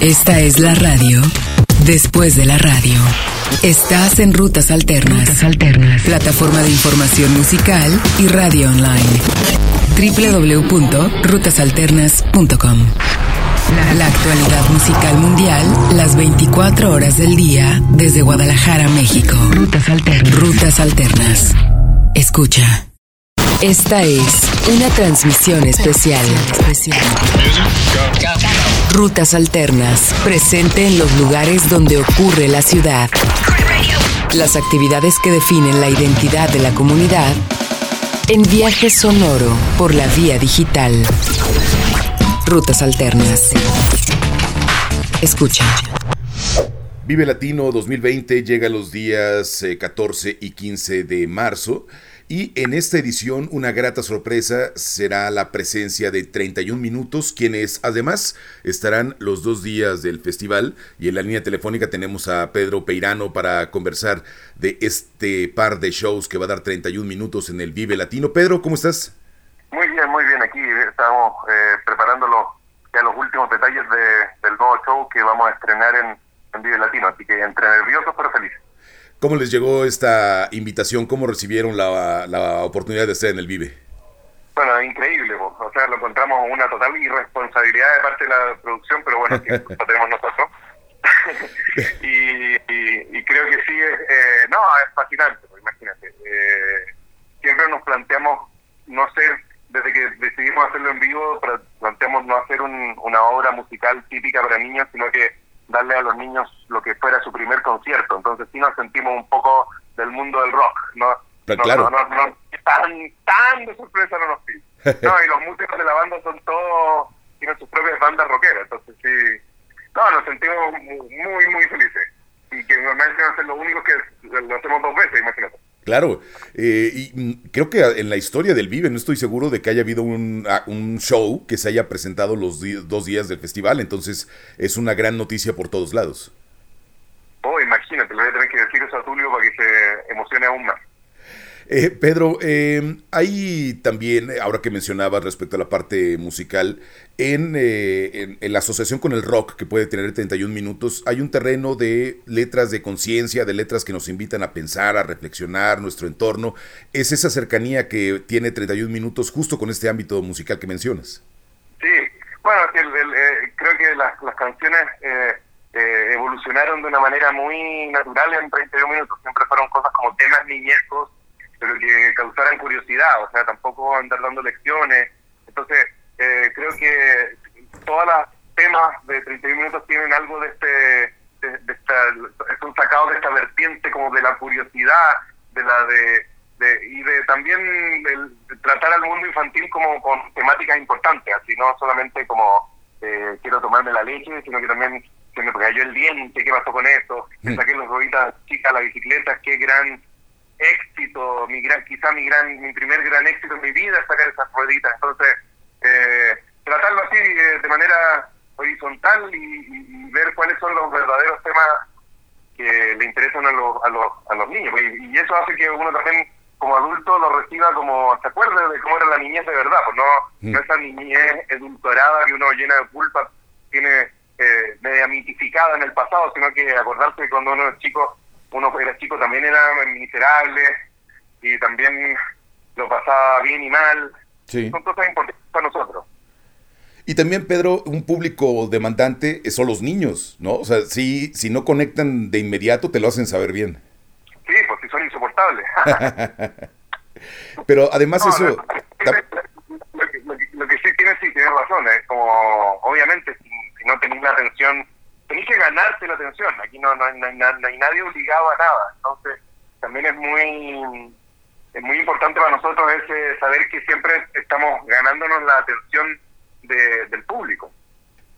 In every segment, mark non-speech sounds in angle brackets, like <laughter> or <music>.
Esta es la radio después de la radio. Estás en Rutas Alternas. Rutas Alternas. Plataforma de información musical y radio online. www.rutasalternas.com. La actualidad musical mundial, las 24 horas del día, desde Guadalajara, México. Rutas Alternas. Rutas Alternas. Escucha. Esta es una transmisión especial. Rutas Alternas, presente en los lugares donde ocurre la ciudad. Las actividades que definen la identidad de la comunidad en viaje sonoro por la vía digital. Rutas Alternas. Escucha. Vive Latino 2020 llega los días 14 eh, y 15 de marzo y en esta edición una grata sorpresa será la presencia de 31 minutos, quienes además estarán los dos días del festival. Y en la línea telefónica tenemos a Pedro Peirano para conversar de este par de shows que va a dar 31 minutos en el Vive Latino. Pedro, ¿cómo estás? Muy bien, muy bien. Aquí estamos eh, preparándolo ya los últimos detalles del nuevo show que vamos a estrenar en, en Vive Latino. Así que entre nerviosos pero felices. ¿Cómo les llegó esta invitación? ¿Cómo recibieron la, la oportunidad de estar en el Vive? Bueno, increíble, o sea, lo encontramos una total irresponsabilidad de parte de la producción, pero bueno, que <laughs> lo tenemos nosotros. <laughs> y, y, creo que sí, eh, no, es fascinante, pues, imagínate. Eh, siempre nos planteamos no ser, desde que decidimos hacerlo en vivo, planteamos no hacer una obra musical típica para niños, sino que darle a los niños lo que fuera su primer concierto. Entonces sí nos sentimos un poco del mundo del rock, ¿no? claro. No, no, tan, tan de sorpresa no nos pide. <laughs> No, y los músicos de la banda son todos, tienen sus propias bandas rockeras, entonces sí, no, nos sentimos muy, muy felices. Y que normalmente ser los únicos que lo hacemos dos veces, imagínate. Claro, eh, y mm, creo que en la historia del Vive no estoy seguro de que haya habido un, show que se haya presentado los dos días del festival, entonces es una gran noticia por todos lados. Oh, imagínate, le voy a tener que decir eso a Tulio para que se emocione aún más. Eh, Pedro, eh, hay también, ahora que mencionabas respecto a la parte musical, eh, en, la asociación con el rock, que puede tener 31 minutos, hay un terreno de letras de conciencia, de letras que nos invitan a pensar, a reflexionar nuestro entorno. ¿Es esa cercanía que tiene 31 minutos justo con este ámbito musical que mencionas? Sí, bueno, creo que las, las canciones evolucionaron de una manera muy natural en 31 minutos. Siempre fueron cosas como temas niñescos pero que causaran curiosidad, o sea, tampoco andar dando lecciones. Entonces, eh, creo que todas las temas de 31 minutos tienen algo de este, de, esta, son sacados de esta vertiente como de la curiosidad, de la de, y de también el, tratar al mundo infantil como con temáticas importantes, así no solamente como eh, quiero tomarme la leche, sino que también se me cayó el diente, qué pasó con eso, que mm. saqué los rueditas chicas a la bicicleta, qué gran éxito, mi gran, quizá mi gran, mi primer gran éxito en mi vida es sacar esas rueditas. Entonces, eh, tratarlo así eh, de manera horizontal y, ver cuáles son los verdaderos temas que le interesan a los, a los, a los niños. Y, eso hace que uno también, como adulto, lo reciba como, se acuerde de cómo era la niñez de verdad, pues no, mm. no esa niñez edulcorada que uno llena de culpa tiene eh, media mitificada en el pasado, sino que acordarse que cuando uno es chico uno era chico también era miserable y también lo pasaba bien y mal. Son cosas importantes para nosotros. Y también, Pedro, un público demandante son los niños, ¿no? O sea, si, si no conectan de inmediato, te lo hacen saber bien. Sí, pues si son insoportables. <laughs> Pero además eso... Lo, que, sí tienes, sí, tienes razón. Es como, obviamente, si, si no tenés la atención tenés que ganarte la atención. Aquí no, no, hay, nadie obligado a nada. Entonces, también es muy es muy importante para nosotros ese saber que siempre estamos ganándonos la atención del público.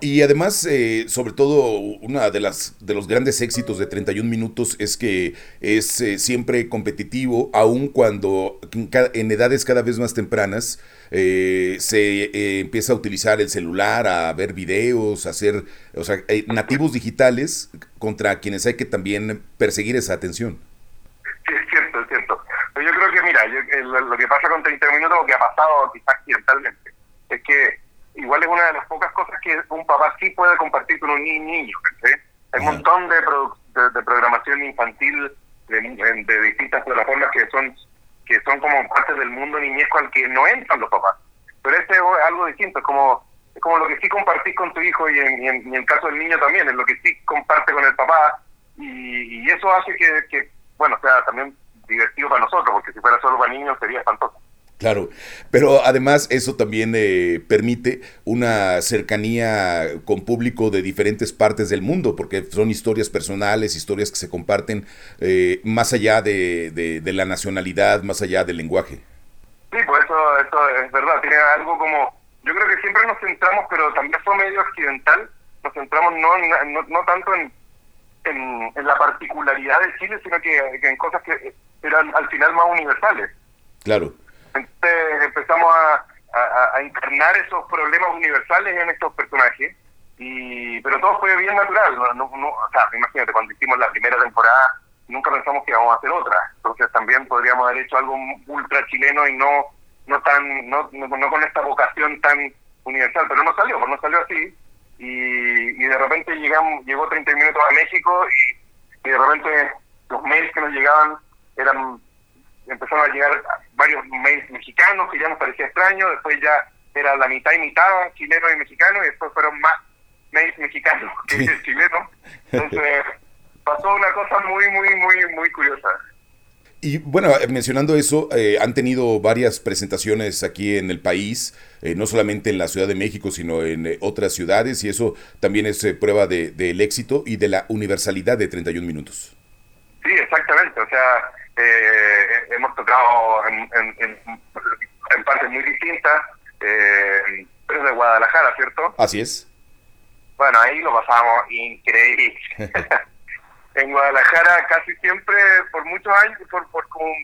Y además, eh, sobre todo, una de las de los grandes éxitos de 31 minutos es que es eh, siempre competitivo, aun cuando en, edades cada vez más tempranas eh, se empieza a utilizar el celular, a ver videos, a hacer, o sea, nativos digitales contra quienes hay que también perseguir esa atención. Sí, es cierto, es cierto. Pero yo creo que, mira, lo que pasa con 30 minutos, lo que ha pasado quizás accidentalmente, es que igual es una de las pocas cosas que un papá sí puede compartir con un niño. Hay un montón de, de, programación infantil de, distintas plataformas que son que son como parte del mundo niñesco al que no entran los papás. Pero este es algo distinto, es como es como lo que sí compartís con tu hijo y en, en, el caso del niño también, es lo que sí comparte con el papá y, y eso hace que, que, bueno, sea también divertido para nosotros, porque si fuera solo para niños sería espantoso. Claro, pero además eso también eh, permite una cercanía con público de diferentes partes del mundo, porque son historias personales, historias que se comparten eh, más allá de, de, la nacionalidad, más allá del lenguaje. Sí, pues eso, eso es verdad, tiene algo como, yo creo que siempre nos centramos, pero también fue medio accidental, nos centramos no, no, no tanto en, en, la particularidad de Chile, sino que, que en cosas que eran al final más universales. Claro. Entonces empezamos a, a, encarnar esos problemas universales en estos personajes, y pero todo fue bien natural. No, o sea, imagínate, cuando hicimos la primera temporada, nunca pensamos que íbamos a hacer otra. Entonces también podríamos haber hecho algo ultra chileno y no no tan no, no, con esta vocación tan universal, pero no salió, no salió así. Y, y de repente llegamos llegó 30 minutos a México y, y de repente los mails que nos llegaban eran empezaron a llegar varios mails mexicanos que ya nos parecía extraño, después ya era la mitad y mitad chileno y mexicano, y después fueron más mails mexicanos que chilenos. Entonces <laughs> pasó una cosa muy, muy, muy, muy curiosa. Y bueno, mencionando eso, eh, han tenido varias presentaciones aquí en el país, eh, no solamente en la Ciudad de México, sino en eh, otras ciudades, y eso también es prueba del de, éxito y de la universalidad de 31 minutos. Sí, exactamente. O sea, eh, hemos tocado en, en, partes muy distintas, eh, pero de Guadalajara, ¿cierto? Así es. Bueno, ahí lo pasamos increíble. <laughs> en Guadalajara casi siempre, por muchos años, por, por como,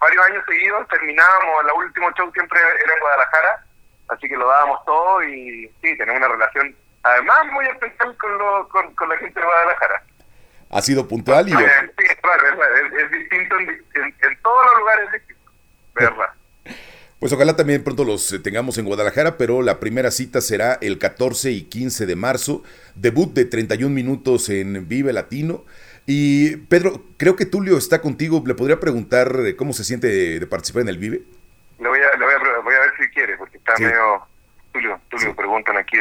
varios años seguidos, terminábamos, el último show siempre era en Guadalajara, así que lo dábamos todo y sí, tenemos una relación además muy especial con, lo, con, con la gente de Guadalajara ha sido puntual y... Sí, claro, es, distinto en, todos los lugares, verdad. <laughs> Pues ojalá también pronto los eh, tengamos en Guadalajara, pero la primera cita será el 14 y 15 de marzo, debut de 31 minutos en Vive Latino. Y Pedro, creo que Tulio está contigo, ¿le podría preguntar cómo se siente de, participar en el Vive? Le voy a, voy a, ver si quiere, porque está medio... Tulio, Tulio, preguntan aquí,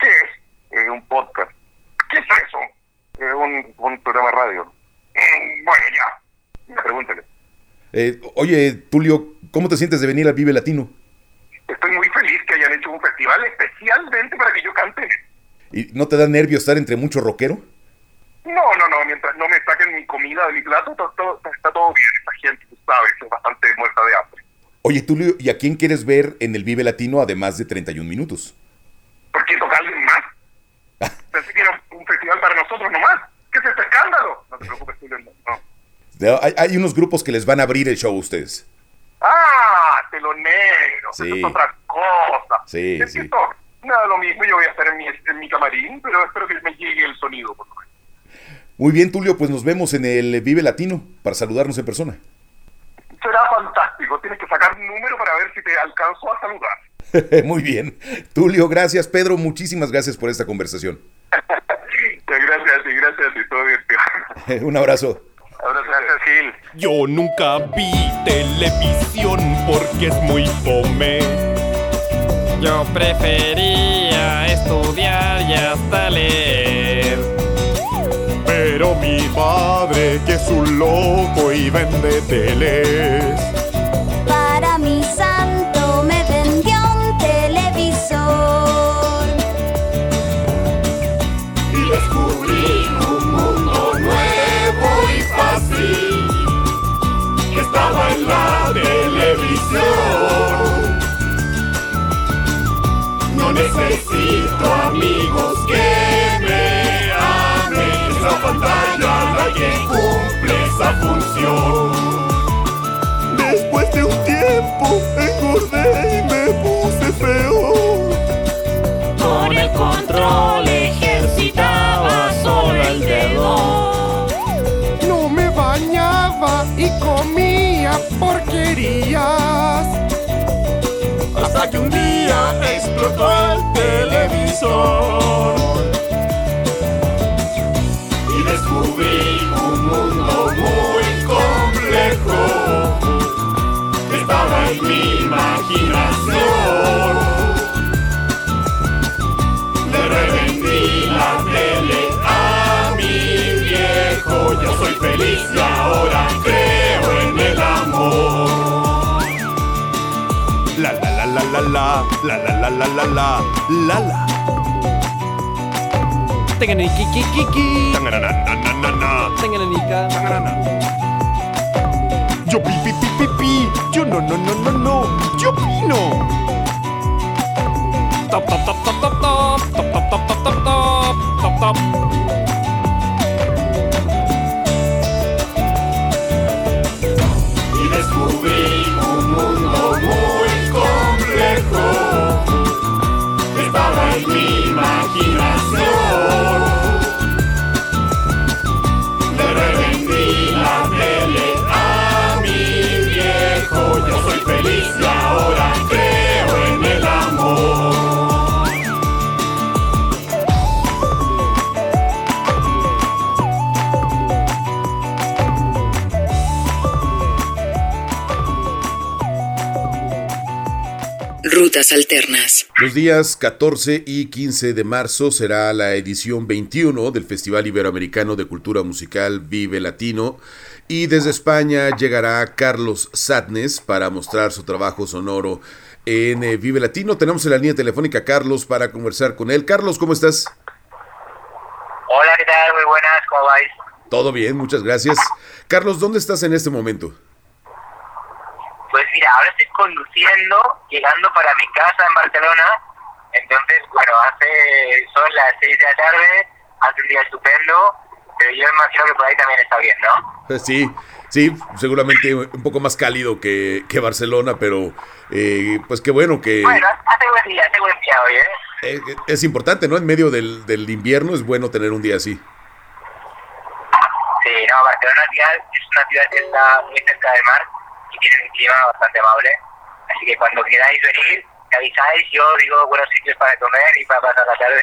¿qué es eh, un podcast? ¿Qué es eso? Un, un programa de radio. Mm, bueno, ya. Pregúntale. Eh, oye, Tulio, ¿cómo te sientes de venir al Vive Latino? Estoy muy feliz que hayan hecho un festival especialmente para que yo cante. ¿Y no te da nervio estar entre mucho rockero? No, no, no. Mientras no me saquen mi comida de mi plato, todo, está todo bien. Esa gente, tú sabes, es bastante muerta de hambre. Oye, Tulio, ¿y a quién quieres ver en el Vive Latino además de 31 minutos? ¿Por qué toca alguien más? Pensé que era un festival para nosotros nomás. ¿Qué es este escándalo? No te preocupes, Tulio, no. Hay, hay, unos grupos que les van a abrir el show a ustedes. Ah, telonero. Sí. Eso es otra cosa. Sí, sí. Nada, lo mismo. Yo voy a estar en mi, en mi camarín, pero espero que me llegue el sonido, por lo menos. Muy bien, Tulio, pues nos vemos en el Vive Latino para saludarnos en persona. Será fantástico. Tienes que sacar un número para ver si te alcanzo a saludar. <laughs> Muy bien. Tulio, gracias. Pedro, muchísimas gracias por esta conversación. <laughs> gracias y gracias y todo bien. <laughs> Un abrazo. Gracias, Gil. Yo nunca vi televisión porque es muy fome. Yo prefería estudiar y hasta leer. Pero mi padre, que es un loco y vende teles. No necesito amigos que me amen. Esa pantalla la que cumple esa función. Después de un tiempo engordé y me puse feo. Con el control y comía porquerías. hasta que un día explotó el televisor. Y descubrí un mundo muy complejo que estaba en mi imaginación. Le revendí la tele a mi trabajo, yo soy feliz y ahora creo en el amor. La la la la la la, la la la la la la, la la. Tanganiki, tangananananana, tangananica, tanganana. Yo pi pi pi pi pi, yo no no no no no, yo pino. Top top top top top top, top top top top top, top top. Mi imaginación. Le revendí la tele a mi viejo. Yo soy feliz y ahora creo en el amor. Rutas alternas. Los días 14 y 15 de marzo será la edición 21 del Festival Iberoamericano de Cultura Musical Vive Latino y desde España llegará Carlos Satnes para mostrar su trabajo sonoro en eh, Vive Latino. Tenemos en la línea telefónica a Carlos para conversar con él. Carlos, ¿cómo estás? Hola, ¿qué tal? Muy buenas, ¿cómo vais? Todo bien, muchas gracias. Carlos, ¿dónde estás en este momento? Pues mira, ahora estoy conduciendo, llegando para mi casa en Barcelona. Entonces, bueno, hace son las 6 de la tarde, hace un día estupendo, pero yo imagino que por ahí también está bien, ¿no? <laughs> Sí, sí, seguramente un poco más cálido que, que Barcelona, pero eh, pues qué bueno que Bueno, hace buen día, hace buen día hoy, ¿eh? eh, es importante, ¿no? En medio del, del invierno es bueno tener un día así. Sí, no, Barcelona es una ciudad que está muy cerca del mar y tiene un clima bastante amable. Así que cuando queráis venir, me avisáis, yo digo buenos sitios para comer y para pasar la tarde.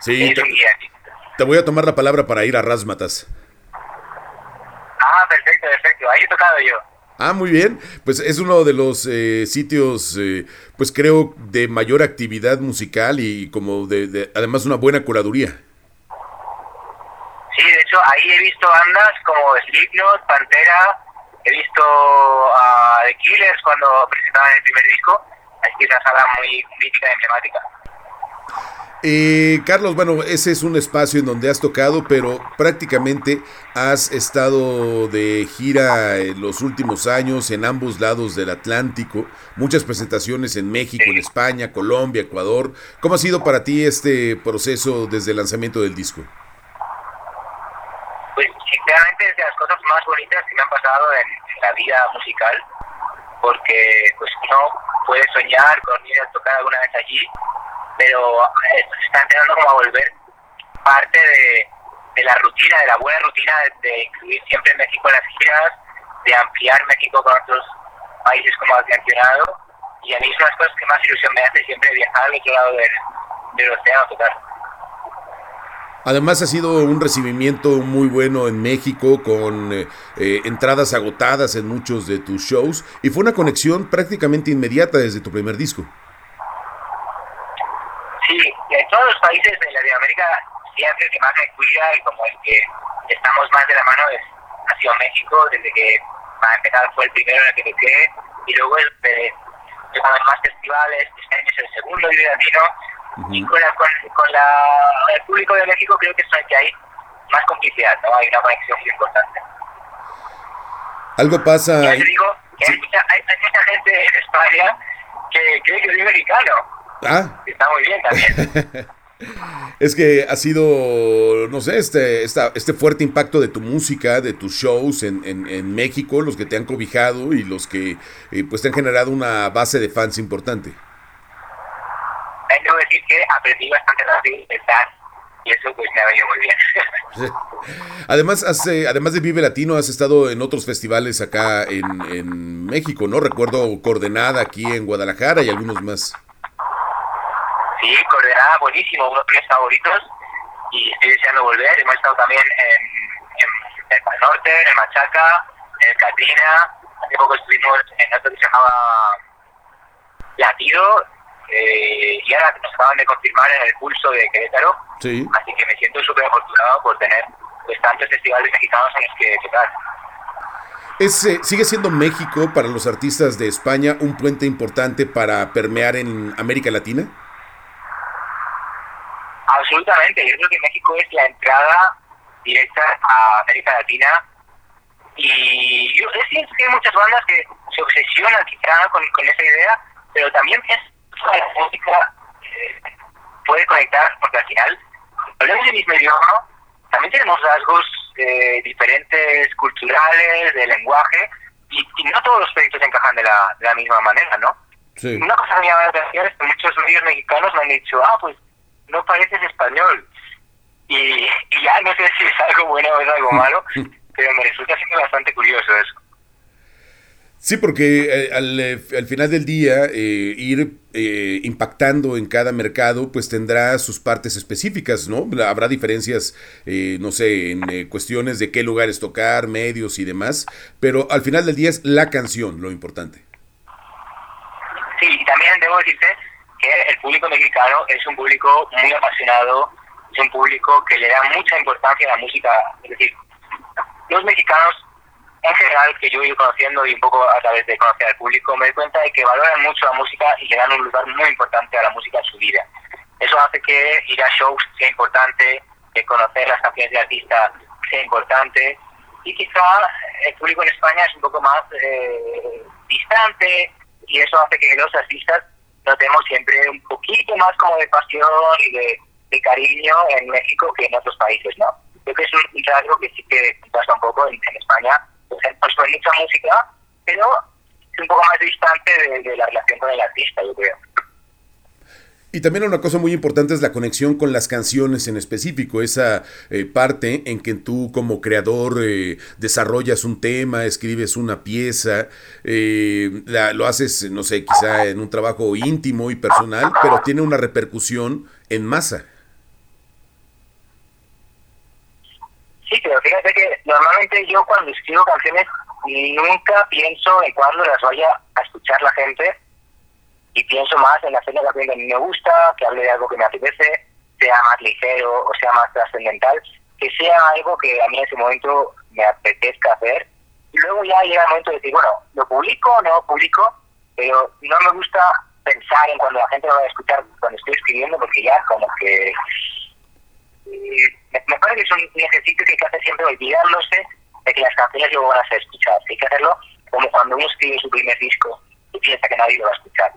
Sí, te voy a tomar la palabra para ir a Rasmatas. Ah, perfecto, perfecto. Ahí he tocado yo. Ah, muy bien. Pues es uno de los eh, sitios, eh, pues creo, de mayor actividad musical y como de, de- además una buena curaduría. Sí, de hecho, ahí he visto bandas como Slipknot, Pantera, he visto a The Killers cuando presentaban el primer disco, así que es una sala muy mítica y emblemática. Eh, Carlos, bueno, ese es un espacio en donde has tocado, pero prácticamente has estado de gira en los últimos años en ambos lados del Atlántico, muchas presentaciones en México, en España, Colombia, Ecuador. ¿Cómo ha sido para ti este proceso desde el lanzamiento del disco? Pues sinceramente es de las cosas más bonitas que me han pasado en, la vida musical, porque pues uno puede soñar con ir a tocar alguna vez allí, pero eh, se está empezando como a volver parte de, de la rutina, de la buena rutina de, de incluir siempre México en las giras, de ampliar México con otros países como has mencionado, y a mí es una de las cosas que más ilusión me hace siempre viajar al otro lado del, del océano a tocar. Además ha sido un recibimiento muy bueno en México con eh, eh, entradas agotadas en muchos de tus shows y fue una conexión prácticamente inmediata desde tu primer disco. Sí, en todos los países de Latinoamérica, siempre el que más me cuida y como el que estamos más de la mano es, ha sido México, desde que para empezar fue el primero en el que toqué, y luego es de, de cuando hay más festivales, este es el segundo Vive Latino, y con, la, con, con la, el público de México creo que que hay más complicidad, ¿no? Hay una conexión muy importante. Algo pasa... Ya te digo que hay, mucha, hay, hay mucha gente en España que cree que soy mexicano, Ah, está muy bien también. <laughs> es que ha sido, no sé, este, esta- este fuerte impacto de tu música, de tus shows en, en- en México, los que te han cobijado y los que eh, pues te han generado una base de fans importante. También debo decir que aprendí bastante rápido a pensar y eso pues me ha venido muy bien. <laughs> Además, has, eh, además de Vive Latino, has estado en otros festivales acá en, en México, ¿no? Recuerdo Coordenada aquí en Guadalajara y algunos más. Sí, Coordenada, buenísimo, uno de mis favoritos y estoy deseando volver. Hemos estado también en, en el Pal Norte, en el Machaca, en el Catrina. Hace poco estuvimos en otro que se llamaba Latido eh, y ahora nos acaban de confirmar en el pulso de Querétaro. Sí. Así que me siento súper afortunado por tener pues, tantos festivales mexicanos en los que tocar. Es, eh, ¿Sigue siendo México para los artistas de España un puente importante para permear en América Latina? Absolutamente, yo creo que México es la entrada directa a América Latina y yo es cierto que hay muchas bandas que se obsesionan quizá con, con esa idea, pero también la música eh, puede conectar, porque al final, hablamos del mismo idioma, también tenemos rasgos eh, diferentes culturales, de lenguaje, y, y, no todos los proyectos encajan de la, de la misma manera, ¿no? Sí. Una cosa que me llama la atención es que muchos medios mexicanos me han dicho, ah, pues no pareces español. Y, y ya no sé si es algo bueno o es algo <laughs> malo, pero me resulta siempre bastante curioso eso. Sí, porque eh, al, eh, al, final del día eh, ir eh, impactando en cada mercado pues tendrá sus partes específicas, ¿no? Habrá diferencias, eh, no sé, en cuestiones de qué lugares tocar, medios y demás, pero al final del día es la canción lo importante. Sí, y también debo decirte que el público mexicano es un público muy apasionado, es un público que le da mucha importancia a la música, es decir, los mexicanos en general que yo he ido conociendo y un poco a través de conocer al público, me doy cuenta de que valoran mucho la música y le dan un lugar muy importante a la música en su vida. Eso hace que ir a shows sea importante, que conocer las canciones de artista sea importante y quizá el público en España es un poco más eh, distante y eso hace que los artistas notemos siempre un poquito más como de pasión y de, de cariño en México que en otros países, ¿no? Creo que es un rasgo que sí que pasa un poco en, en España pues con mucha música, pero es un poco más distante de, la relación con el artista, yo creo. Y también una cosa muy importante es la conexión con las canciones en específico, esa eh, parte en que tú como creador eh, desarrollas un tema, escribes una pieza, eh, lo haces, no sé, quizá en un trabajo íntimo y personal, pero tiene una repercusión en masa. Sí, pero fíjate que normalmente yo cuando escribo canciones nunca pienso en cuándo las vaya a escuchar la gente y pienso más en hacer la canción que a mí me gusta, que hable de algo que me apetece, sea más ligero o sea más trascendental, que sea algo que a mí en ese momento me apetezca hacer. Y luego ya llega el momento de decir, bueno, lo publico o no lo publico, pero no me gusta pensar en cuando la gente lo va a escuchar cuando estoy escribiendo, porque ya como que me, me parece que es un, un, ejercicio que hay que hacer siempre olvidándose de que las canciones luego van a ser escuchadas. Hay que hacerlo como cuando uno escribe su primer disco y piensa que nadie lo va a escuchar.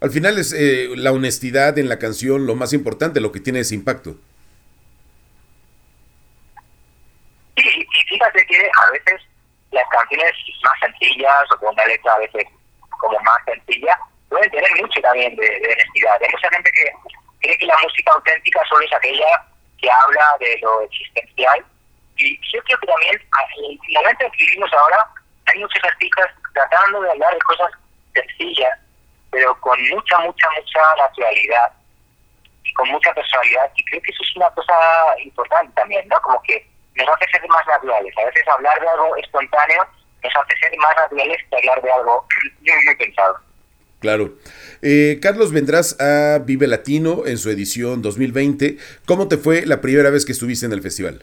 Al final es eh, la honestidad en la canción lo más importante, lo que tiene ese impacto. Sí, y fíjate que a veces las canciones más sencillas o con una letra a veces como más sencilla pueden tener mucho también de, de honestidad. Hay mucha gente que cree que la música auténtica solo es aquella que habla de lo existencial. Y yo creo que también, en el momento en que vivimos ahora, hay muchos artistas tratando de hablar de cosas sencillas, pero con mucha, mucha, mucha naturalidad y con mucha personalidad. Y creo que eso es una cosa importante también, ¿no? Como que nos hace ser más naturales. A veces hablar de algo espontáneo nos hace ser más naturales que hablar de algo muy, muy pensado. Claro. Eh, Carlos, vendrás a Vive Latino en su edición 2020. ¿Cómo te fue la primera vez que estuviste en el festival?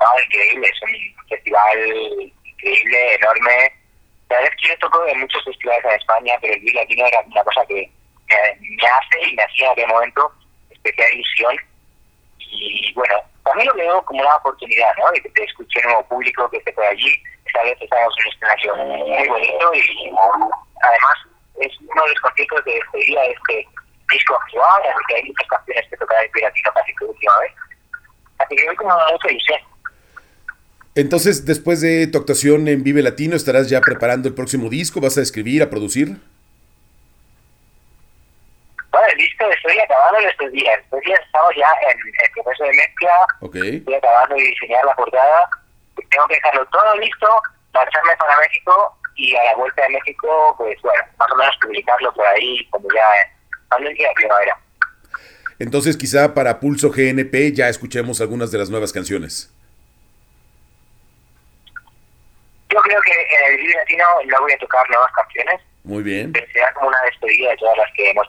Ah, increíble, es un festival increíble, enorme. La verdad es que yo toco en muchos festivales en España, pero el Vive Latino era una cosa que me, me hace y me hacía en aquel momento especial ilusión. Y bueno, también lo veo como una oportunidad, ¿no? De que te escuche un nuevo público que esté por allí. Esta vez estamos en un escenario muy bonito y además es uno de los conciertos de despedida de este disco actual, así que hay muchas canciones que tocar el piratino casi por última vez. Así que voy como mucha ilusión. Entonces, después de tu actuación en Vive Latino, ¿estarás ya preparando el próximo disco? ¿Vas a escribir, a producir? El momento estoy acabando estos días. Estos días estamos ya en el proceso de mezcla. Ok. Estoy acabando de diseñar la portada. Tengo que dejarlo todo listo, marcharme para México y a la vuelta de México, pues bueno, más o menos publicarlo por ahí como ya en la primavera. Entonces quizá para Pulso GNP ya escuchemos algunas de las nuevas canciones. Yo creo que en el Vive Latino no voy a tocar nuevas canciones. Muy bien. Será como una despedida de todas las que hemos,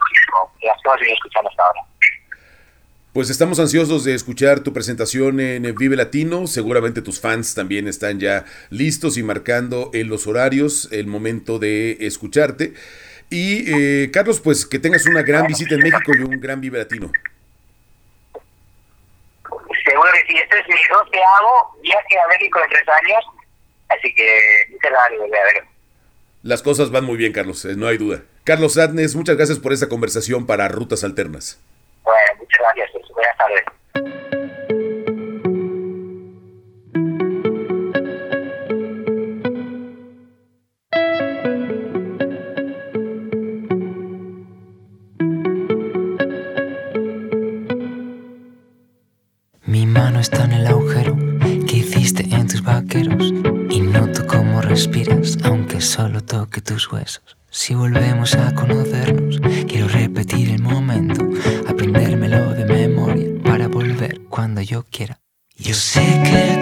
las que hemos venido escuchando hasta ahora. Pues estamos ansiosos de escuchar tu presentación en Vive Latino. Seguramente tus fans también están ya listos y marcando en los horarios el momento de escucharte. Y eh, Carlos, pues que tengas una gran visita en México y un gran Vive Latino. Seguro que sí, este es mi doceavo viaje a México en tres años, así que muchas gracias, a ver. Las cosas van muy bien, Carlos, eh, no hay duda. Carlos Adnes, muchas gracias por esta conversación para Rutas Alternas. Bueno, muchas gracias, buenas tardes. Mi mano está en el respiras aunque solo toque tus huesos. Si volvemos a conocernos, quiero repetir el momento, aprendérmelo de memoria para volver cuando yo quiera. Yo sé que el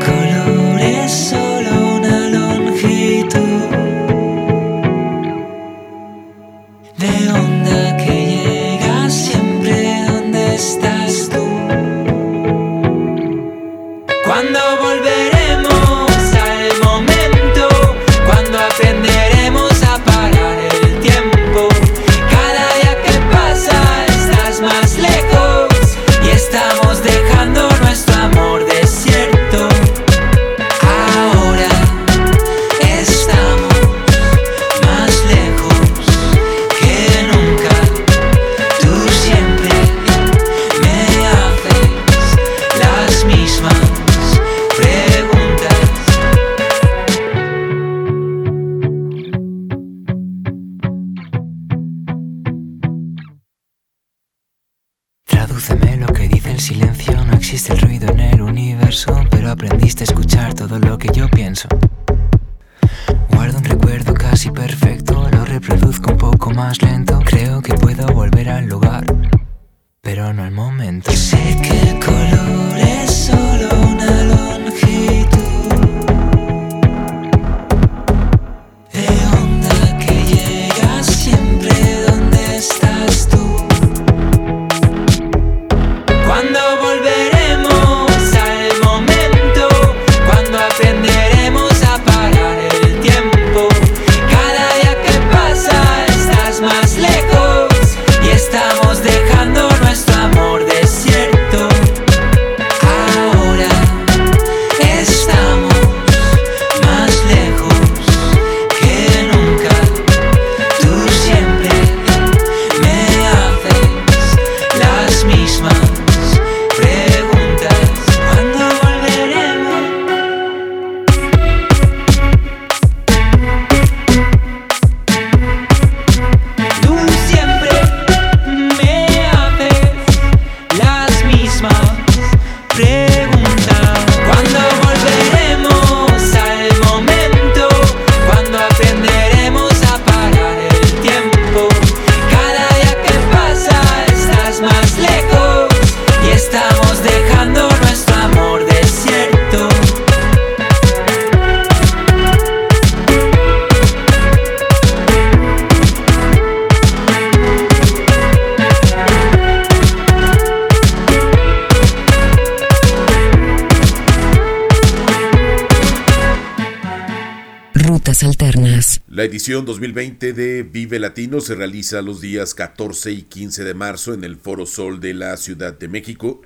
se realiza los días 14 y 15 de marzo en el Foro Sol de la Ciudad de México.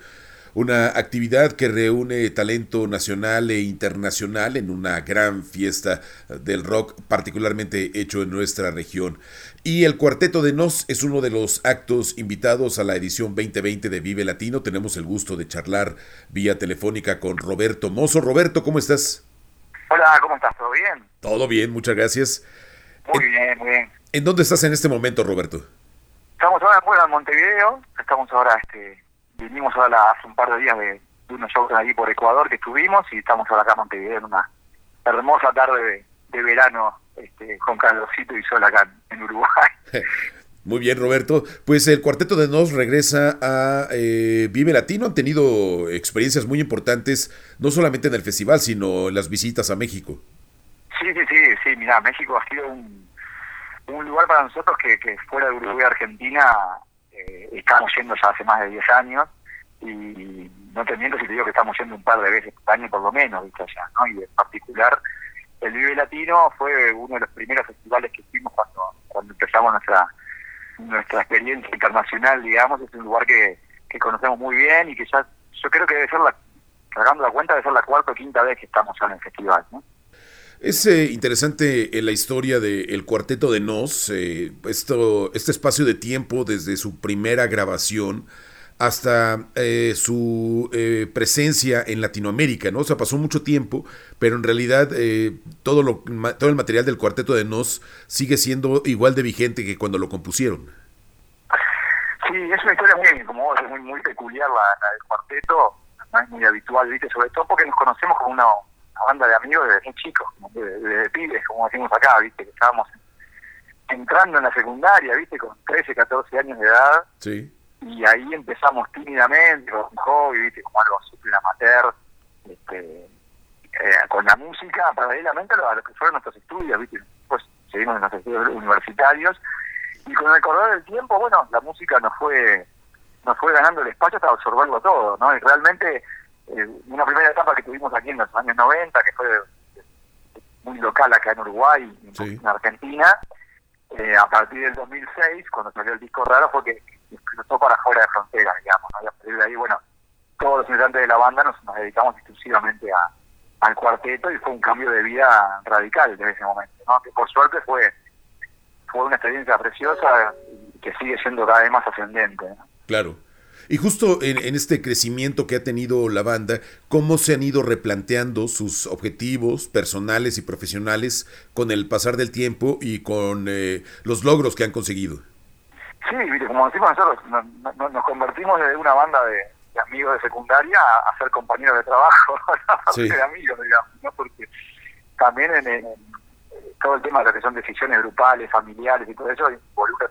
Una actividad que reúne talento nacional e internacional en una gran fiesta del rock particularmente hecho en nuestra región. Y el Cuarteto de Nos es uno de los actos invitados a la edición 2020 de Vive Latino. Tenemos el gusto de charlar vía telefónica con Roberto Mozo. Roberto, ¿cómo estás? Hola, ¿cómo estás? ¿Todo bien? Todo bien, muchas gracias. Muy bien, muy bien. ¿En dónde estás en este momento, Roberto? Estamos ahora, en Montevideo, estamos ahora, este, vinimos ahora hace un par de días de, unos shows ahí por Ecuador que estuvimos y estamos ahora acá en Montevideo en una hermosa tarde de, verano este, con calorcito y sol acá en Uruguay. <laughs> Muy bien, Roberto. Pues el cuarteto de Nos regresa a eh, Vive Latino. Han tenido experiencias muy importantes, no solamente en el festival, sino en las visitas a México. Sí, sí, sí, sí. Mira, México ha sido un, un lugar para nosotros que, que fuera de Uruguay Argentina eh, estamos yendo ya hace más de 10 años y no te miento si te digo que estamos yendo un par de veces por año por lo menos, ¿viste? Allá, ¿no? Y en particular el Vive Latino fue uno de los primeros festivales que fuimos cuando, cuando empezamos nuestra nuestra experiencia internacional, digamos, es un lugar que, que conocemos muy bien y que ya, yo creo que debe ser la, cargando la cuenta, debe ser la cuarta o quinta vez que estamos en el festival, ¿no? Es eh, interesante en la historia del cuarteto de Nos, eh, esto, este espacio de tiempo desde su primera grabación hasta eh, su presencia en Latinoamérica, ¿no? O sea, pasó mucho tiempo, pero en realidad todo, lo, todo el material del cuarteto de Nos sigue siendo igual de vigente que cuando lo compusieron. Sí, es una historia muy, como vos, muy, peculiar la, del cuarteto, no es muy habitual, ¿viste? Sobre todo porque nos conocemos como una banda de amigos desde muy chicos, desde, pibes, como decimos acá, viste, que estábamos entrando en la secundaria, viste, con 13, 14 años de edad. Sí. Y ahí empezamos tímidamente, con un hobby, viste, como algo súper amateur, este, eh, con la música, paralelamente a lo, que fueron nuestros estudios, viste. Pues seguimos en nuestros estudios universitarios. Y con el correr del tiempo, bueno, la música nos fue nos fue ganando el espacio hasta absorberlo todo, ¿no? Y realmente eh, una primera etapa que tuvimos aquí en los años 90, que fue muy local acá en Uruguay, en Argentina, eh, a partir del 2006, cuando salió el disco raro, fue que explotó para fuera de frontera, digamos, y a partir de ahí, bueno, todos los integrantes de la banda nos, dedicamos exclusivamente a, al cuarteto y fue un cambio de vida radical desde ese momento, ¿no? que por suerte fue fue una experiencia preciosa que sigue siendo cada vez más ascendente. Claro. Y justo en, este crecimiento que ha tenido la banda, ¿cómo se han ido replanteando sus objetivos personales y profesionales con el pasar del tiempo y con eh, los logros que han conseguido? Sí, como decimos nosotros, nos, convertimos de una banda de, amigos de secundaria a, ser compañeros de trabajo, <laughs> de amigos, digamos, ¿no? porque también en, todo el tema de lo que son decisiones grupales, familiares y todo eso involucra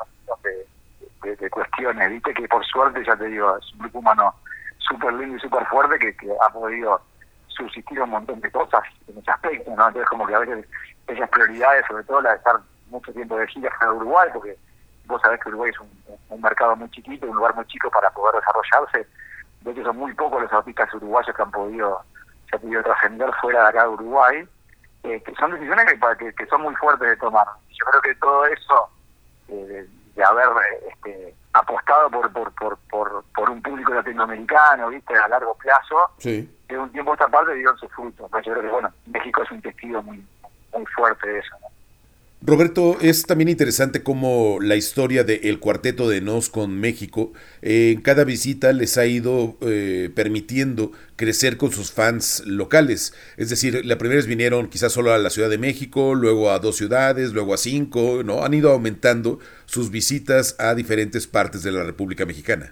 de, cuestiones, viste que por suerte, ya te digo, es un grupo humano súper lindo y súper fuerte que, que ha podido subsistir un montón de cosas en ese aspecto, ¿no? Entonces como que a veces esas prioridades, sobre todo la de estar mucho tiempo de gira fuera de Uruguay, porque vos sabés que Uruguay es un, mercado muy chiquito, un lugar muy chico para poder desarrollarse, de hecho son muy pocos los artistas uruguayos que han podido, se han podido trascender fuera de acá de Uruguay, eh, que son decisiones que, que, son muy fuertes de tomar. Yo creo que todo eso eh, de haber este, apostado por, por, por, por, por un público latinoamericano, viste, a largo plazo, sí. de un tiempo a esta parte dieron sus frutos. Yo creo que, bueno, México es un testigo muy, muy fuerte de eso. Roberto, es también interesante cómo la historia del cuarteto de Nos con México, eh, en cada visita les ha ido eh, permitiendo crecer con sus fans locales. Es decir, la primera vez vinieron quizás solo a la Ciudad de México, luego a dos ciudades, luego a cinco, ¿no? Han ido aumentando sus visitas a diferentes partes de la República Mexicana.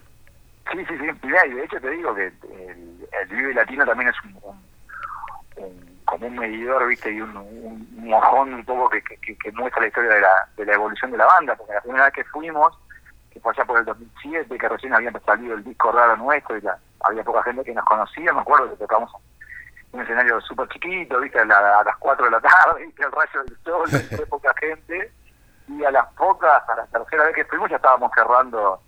Sí, sí, sí. y de hecho te digo que el, Vive Latino también es un como un medidor, viste, y un, mojón un poco que, muestra la historia de la, de la evolución de la banda, porque la primera vez que fuimos, que fue allá por el 2007, que recién había salido el disco raro nuestro y la, había poca gente que nos conocía, me acuerdo que tocamos un escenario súper chiquito, viste, a, las 4 de la tarde, <laughs> viste, el rayo del sol, viste, poca gente, y a las pocas, a la tercera vez que fuimos ya estábamos cerrando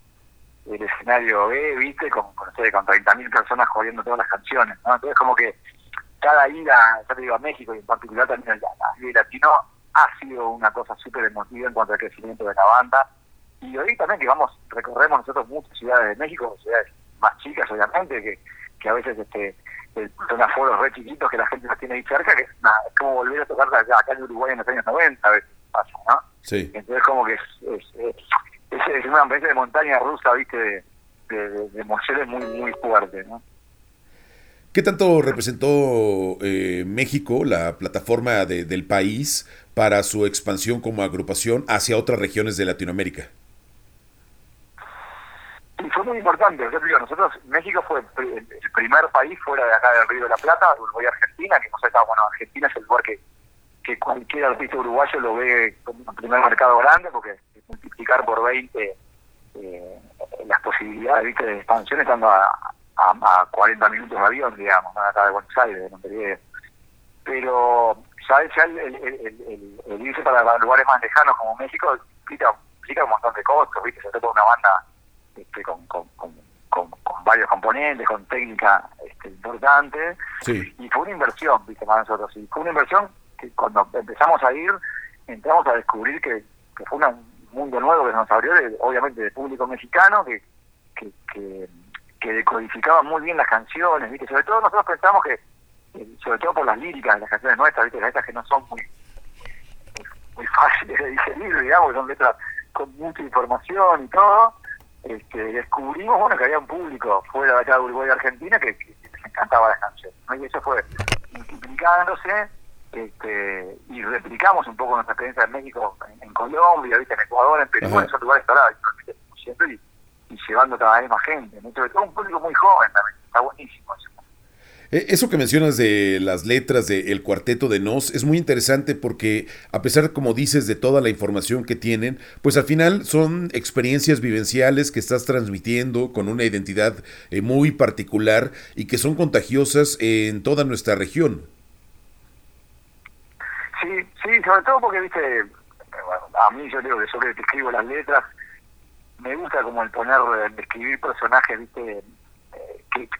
el escenario B, viste, con, con, con 30.000 personas jodiendo todas las canciones, ¿no? Entonces como que cada ida, ya te digo, a México y en particular también a la Latino ha sido una cosa súper emotiva en cuanto al crecimiento de la banda. Y hoy también que vamos, recorremos nosotros muchas ciudades de México, ciudades más chicas obviamente, que, que a veces este son aforos re chiquitos que la gente los tiene ahí cerca, que es, como volver a tocar acá en Uruguay en los años 90 a veces pasa, ¿no? Sí. Entonces como que es, es, es, una especie de montaña rusa, viste, de, de, de emociones muy, muy fuerte, ¿no? ¿Qué tanto representó eh, México, la plataforma del país, para su expansión como agrupación hacia otras regiones de Latinoamérica? Y fue muy importante, nosotros, México fue el primer país fuera de acá del Río de la Plata, Uruguay Argentina, que no sé, está, bueno, Argentina es el lugar que, que cualquier artista uruguayo lo ve como un primer mercado grande, porque multiplicar por 20 eh, las posibilidades ¿viste? de expansión estando a, a, 40 minutos de avión, digamos, acá de Buenos Aires, de Montevideo. Pero ya, ya el, el, el, irse para lugares más lejanos como México implica, implica un montón de costos, ¿viste? se trata una banda este, con, con, con, con, varios componentes, con técnica este, importante, y fue una inversión, ¿viste? para nosotros. Y fue una inversión que cuando empezamos a ir, entramos a descubrir que, que fue un mundo nuevo que nos abrió, obviamente, de público mexicano, que, que, que, que decodificaba muy bien las canciones, ¿viste? Sobre todo nosotros pensamos que, sobre todo por las líricas de las canciones nuestras, ¿viste? Las letras que no son muy, muy, fáciles de digerir, digamos, son letras con mucha información y todo, este, descubrimos bueno que había un público fuera de acá de Uruguay y Argentina que, les encantaba las canciones. Y eso fue multiplicándose este, y replicamos un poco nuestra experiencia en México, en, Colombia, ¿viste? en Ecuador, en Perú, en esos lugares y, y, llevando cada vez más gente. Sobre todo un público muy joven también, está buenísimo eso. Eh, eso que mencionas de las letras del cuarteto de Nos es muy interesante porque a pesar, como dices, de toda la información que tienen, pues al final son experiencias vivenciales que estás transmitiendo con una identidad eh, muy particular y que son contagiosas en toda nuestra región. Sí, sí, sobre todo porque, viste, a mí yo digo que sobre que escribo las letras, me gusta como el poner, escribir personajes, viste,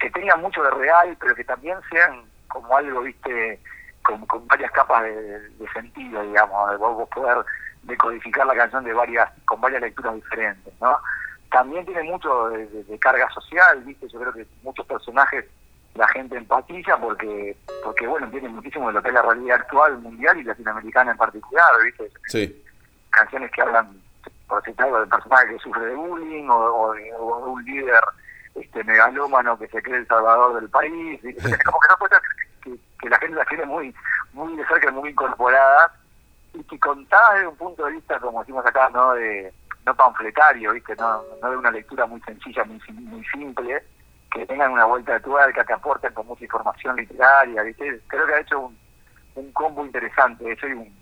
que, tengan mucho de real, pero que también sean como algo, viste, con, con varias capas de, sentido, digamos, de vos poder decodificar la canción de varias, con varias lecturas diferentes, ¿no? También tiene mucho de, carga social, viste, yo creo que muchos personajes la gente empatiza porque, porque bueno, tiene muchísimo de lo que es la realidad actual, mundial y latinoamericana en particular, viste. Sí. Canciones que hablan, por ejemplo, del personaje que sufre de bullying o, o de un líder este megalómano que se cree el salvador del país, como que no puede que, la gente la tiene muy muy de cerca, muy incorporada y que contadas desde un punto de vista, como decimos acá, no de no panfletario, viste, no, no de una lectura muy sencilla, muy, muy simple, que tengan una vuelta de tuerca, que aporten con mucha información literaria, viste, creo que ha hecho un, un combo interesante, eso y un,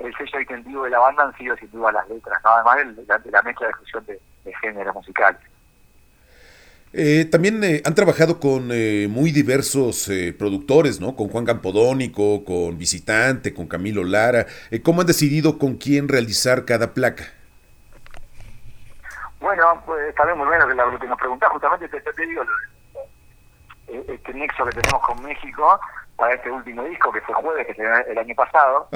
el sello distintivo de la banda han sido sin duda las letras, ¿no? además de la, de la mezcla de fusión de, de géneros musicales. Eh, también eh, han trabajado con eh, muy diversos productores, ¿no? Con Juan Campodónico, con Visitante, con Camilo Lara. ¿Cómo han decidido con quién realizar cada placa? Bueno, pues también muy bueno que, lo que nos preguntás, justamente te, te digo, este nexo que tenemos con México para este último disco, que fue jueves, que se el año pasado,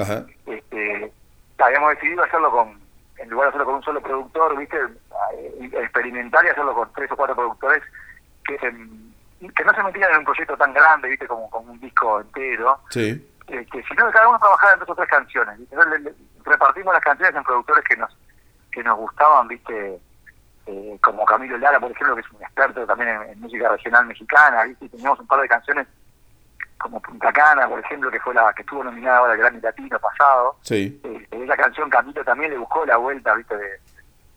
Este, habíamos decidido hacerlo con en lugar de hacerlo con un solo productor, ¿viste? Eh, experimentar y hacerlo con tres o cuatro productores que, que no se metían en un proyecto tan grande, ¿viste? Como, como un disco entero. Sí. que sino que cada uno trabajara en dos o tres canciones. repartimos las canciones en productores que nos que nos gustaban, ¿viste? Eh, como Camilo Lara, por ejemplo, que es un experto también en, música regional mexicana, ¿viste? Y teníamos un par de canciones como Punta Cana, por ejemplo, que fue la que estuvo nominada ahora al Grammy Latino pasado. Sí. Eh, esa canción Camilo también le buscó la vuelta, ¿viste? De,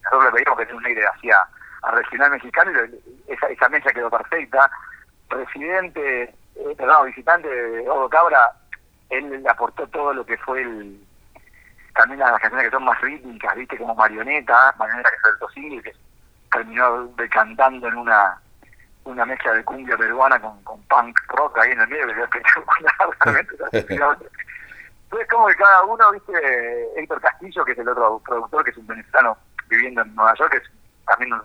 nosotros le pedimos que tenga una idea hacia a regional mexicano y esa, esa mesa quedó perfecta. Presidente, eh, perdón, visitante de Odo Cabra, él aportó todo lo que fue el también las canciones que son más rítmicas, viste, como Marioneta, Marioneta que fue el que terminó decantando en una una mezcla de cumbia peruana con, con punk rock ahí en el medio que es espectacular <laughs> entonces como que cada uno viste Héctor Castillo que es el otro productor que es un venezolano viviendo en Nueva York que es también un,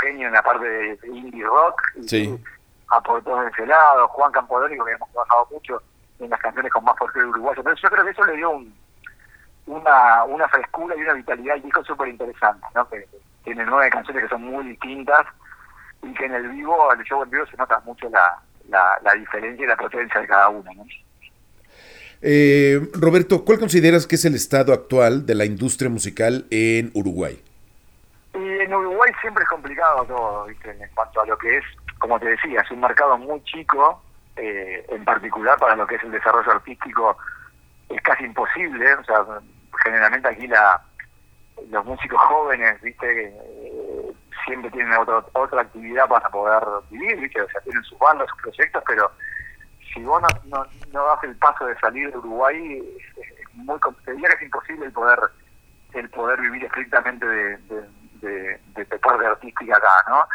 genio en la parte de, indie rock sí. aportó de ese lado Juan Campodónico que hemos trabajado mucho en las canciones con más de uruguayo entonces yo creo que eso le dio un, una, una frescura y una vitalidad al disco súper interesante ¿no? que tiene nueve canciones que son muy distintas y que en el vivo, el show en vivo se nota mucho la, la, diferencia y la potencia de cada uno. Eh, Roberto, ¿cuál consideras que es el estado actual de la industria musical en Uruguay? Y en Uruguay siempre es complicado todo, ¿viste? en cuanto a lo que es, como te decía, es un mercado muy chico, eh, en particular para lo que es el desarrollo artístico, es casi imposible, o sea, generalmente aquí la los músicos jóvenes, ¿viste? Siempre tienen otra otra actividad para poder vivir, ¿viste? o sea, tienen sus bandas, sus proyectos, pero si vos no, no, no das el paso de salir de Uruguay, es, es muy diría que es imposible el poder el poder vivir estrictamente de, de, de, de parte artística acá, ¿no?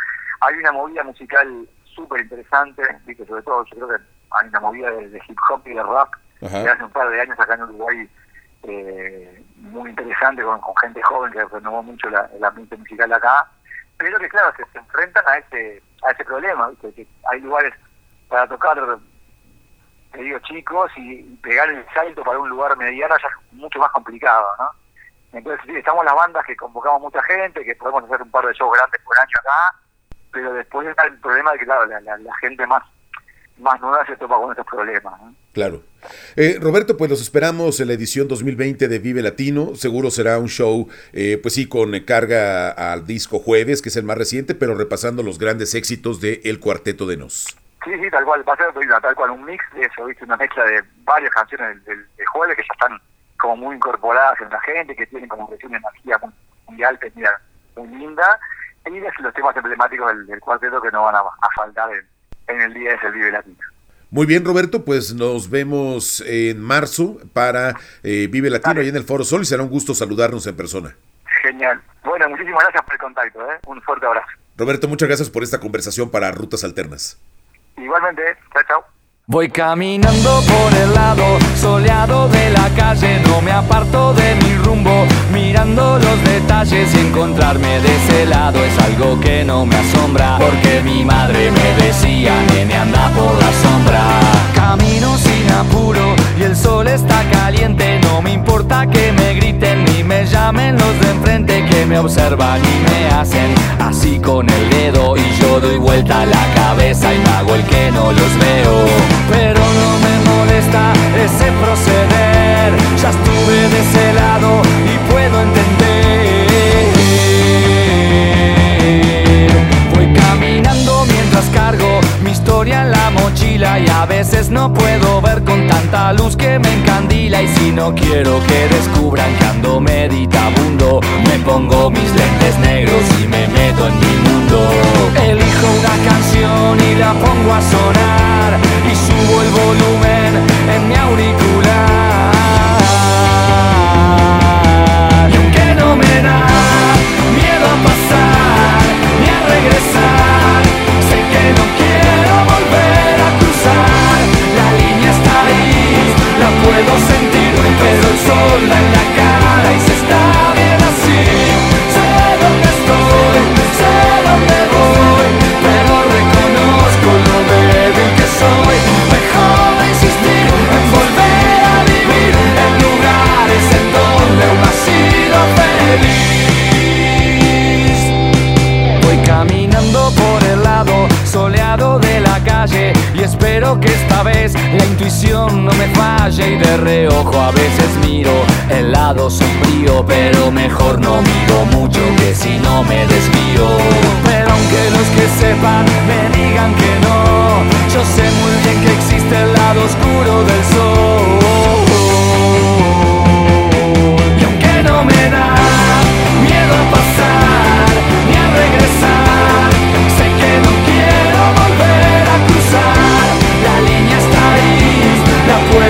Hay una movida musical súper interesante, ¿viste? sobre todo yo creo que hay una movida de, de hip hop y de rap Ajá. de hace un par de años acá en Uruguay eh, muy interesante con, con gente joven que renovó mucho la, el ambiente musical acá, pero que claro, se, enfrentan a ese, a ese problema, ¿viste? que hay lugares para tocar, te digo, chicos y, pegar el salto para un lugar mediano ya es mucho más complicado, ¿no? Entonces, sí, estamos las bandas que convocamos mucha gente, que podemos hacer un par de shows grandes por año acá, pero después está el problema de que, claro, la, la, la gente más más nueva se topa con estos problemas. ¿no? Claro. Eh, Roberto, pues los esperamos en la edición 2020 de Vive Latino. Seguro será un show, eh, pues sí, con carga al disco jueves, que es el más reciente, pero repasando los grandes éxitos de El Cuarteto de Nos. Sí, sí, tal cual, va a ser mira, tal cual un mix de eso, ¿viste? una mezcla de varias canciones del, jueves que ya están como muy incorporadas en la gente, que tienen como una energía muy, muy alta muy linda, y los temas emblemáticos del, del cuarteto que no van a, a faltar en, en el día de Vive Latino. Muy bien, Roberto, pues nos vemos en marzo para eh, Vive Latino Vale. ahí en el Foro Sol y será un gusto saludarnos en persona. Genial. Bueno, muchísimas gracias por el contacto, ¿eh? un fuerte abrazo. Roberto, muchas gracias por esta conversación para Rutas Alternas. Igualmente, chao, chao. Voy caminando por el lado soleado de la calle, no me aparto de mi rumbo, mirando los detalles y encontrarme de ese lado es algo que no me asombra, porque mi madre me decía, nene anda por la sombra. Camino sin apuro y el sol está caliente, no me importa que me griten ni me llamen los de enfrente que me observan y me hacen así con el dedo y yo doy vuelta la cabeza y me hago el que no los veo. Ese proceder, ya estuve de ese lado a veces no puedo ver con tanta luz que me encandila y si no quiero que descubran que ando meditabundo me pongo mis lentes negros y me meto en mi mundo. Elijo una canción y la pongo a sonar y subo el volumen en mi auricular. Y aunque no me da miedo a pasar ni a regresar puedo sentir pero el sol en la cara y se está bien así. Sé dónde estoy sé dónde voy pero reconozco lo débil que soy. Mejor insistir en volver a vivir en lugares en donde aún ha sido feliz espero que esta vez la intuición no me falle y de reojo a veces miro el lado sombrío pero mejor no miro mucho que si no me desvío. Pero aunque los que sepan me digan que no yo sé muy bien que existe el lado oscuro del sol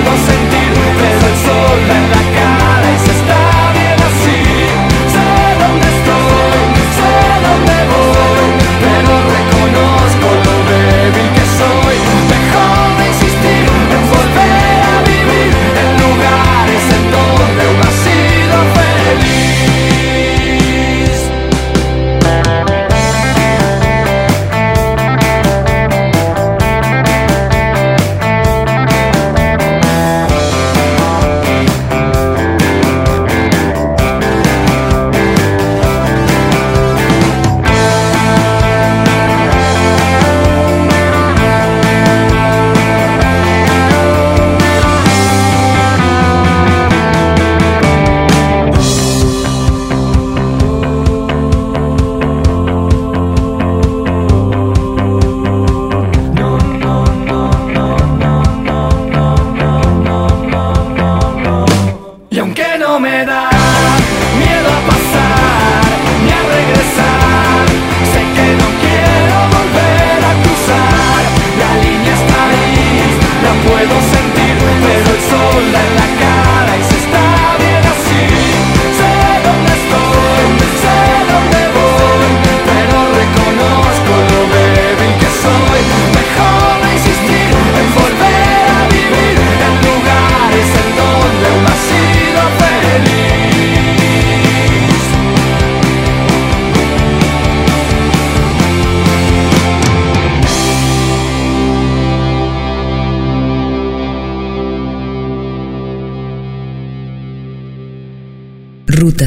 la puedo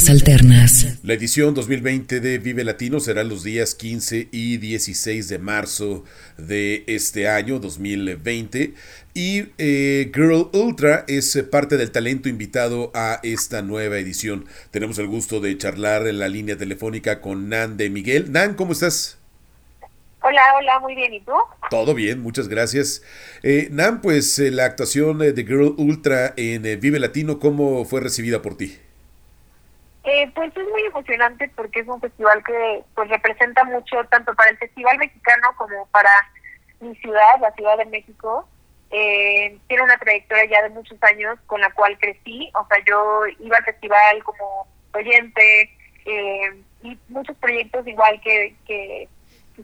Rutas Alternas. La edición 2020 de Vive Latino será los días 15 y 16 de marzo de este año 2020 y eh, Girl Ultra es parte del talento invitado a esta nueva edición. Tenemos el gusto de charlar en la línea telefónica con Nan de Miguel. Nan, ¿cómo estás? Hola, hola, muy bien. ¿Y tú? Todo bien, muchas gracias. Eh, Nan, pues eh, la actuación de Girl Ultra en eh, Vive Latino, ¿cómo fue recibida por ti? Eh, pues es muy emocionante porque es un festival que pues representa mucho tanto para el festival mexicano como para mi ciudad, la Ciudad de México. Eh, tiene una trayectoria ya de muchos años con la cual crecí. O sea, yo iba al festival como oyente eh, y muchos proyectos igual que, que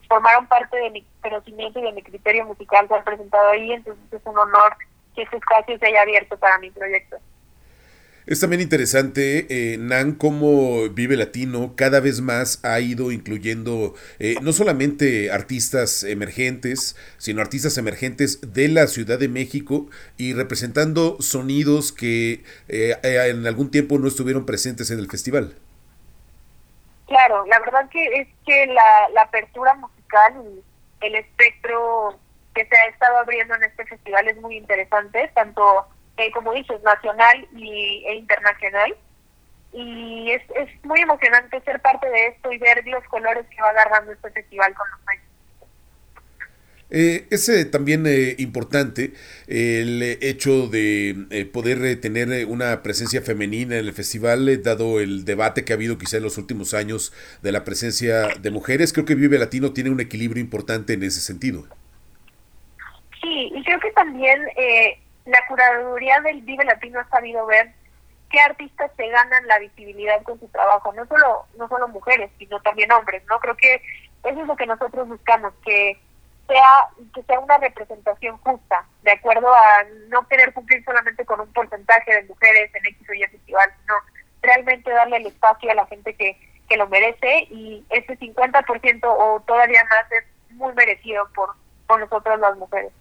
formaron parte de mi conocimiento y de mi criterio musical se han presentado ahí. Entonces es un honor que este espacio se haya abierto para mi proyecto. Es también interesante, eh, Nan, cómo Vive Latino cada vez más ha ido incluyendo eh, no solamente artistas emergentes, sino artistas emergentes de la Ciudad de México y representando sonidos que eh, eh, en algún tiempo no estuvieron presentes en el festival. Claro, la verdad que es que la, la apertura musical y el espectro que se ha estado abriendo en este festival es muy interesante, tanto eh, como dices, nacional y, e internacional. Y es, es muy emocionante ser parte de esto y ver los colores que va agarrando este festival con los años. Eh, es eh, también eh, importante el hecho de eh, poder eh, tener eh, una presencia femenina en el festival, dado el debate que ha habido quizá en los últimos años de la presencia de mujeres. Creo que Vive Latino tiene un equilibrio importante en ese sentido. Sí, y creo que también eh, la curaduría del Vive Latino ha sabido ver qué artistas se ganan la visibilidad con su trabajo, no solo no solo mujeres, sino también hombres, ¿no? Creo que eso es lo que nosotros buscamos, que sea que sea una representación justa, de acuerdo a no querer cumplir solamente con un porcentaje de mujeres en X o Y festival, sino realmente darle el espacio a la gente que, que lo merece y ese 50% o todavía más es muy merecido por, por nosotros las mujeres.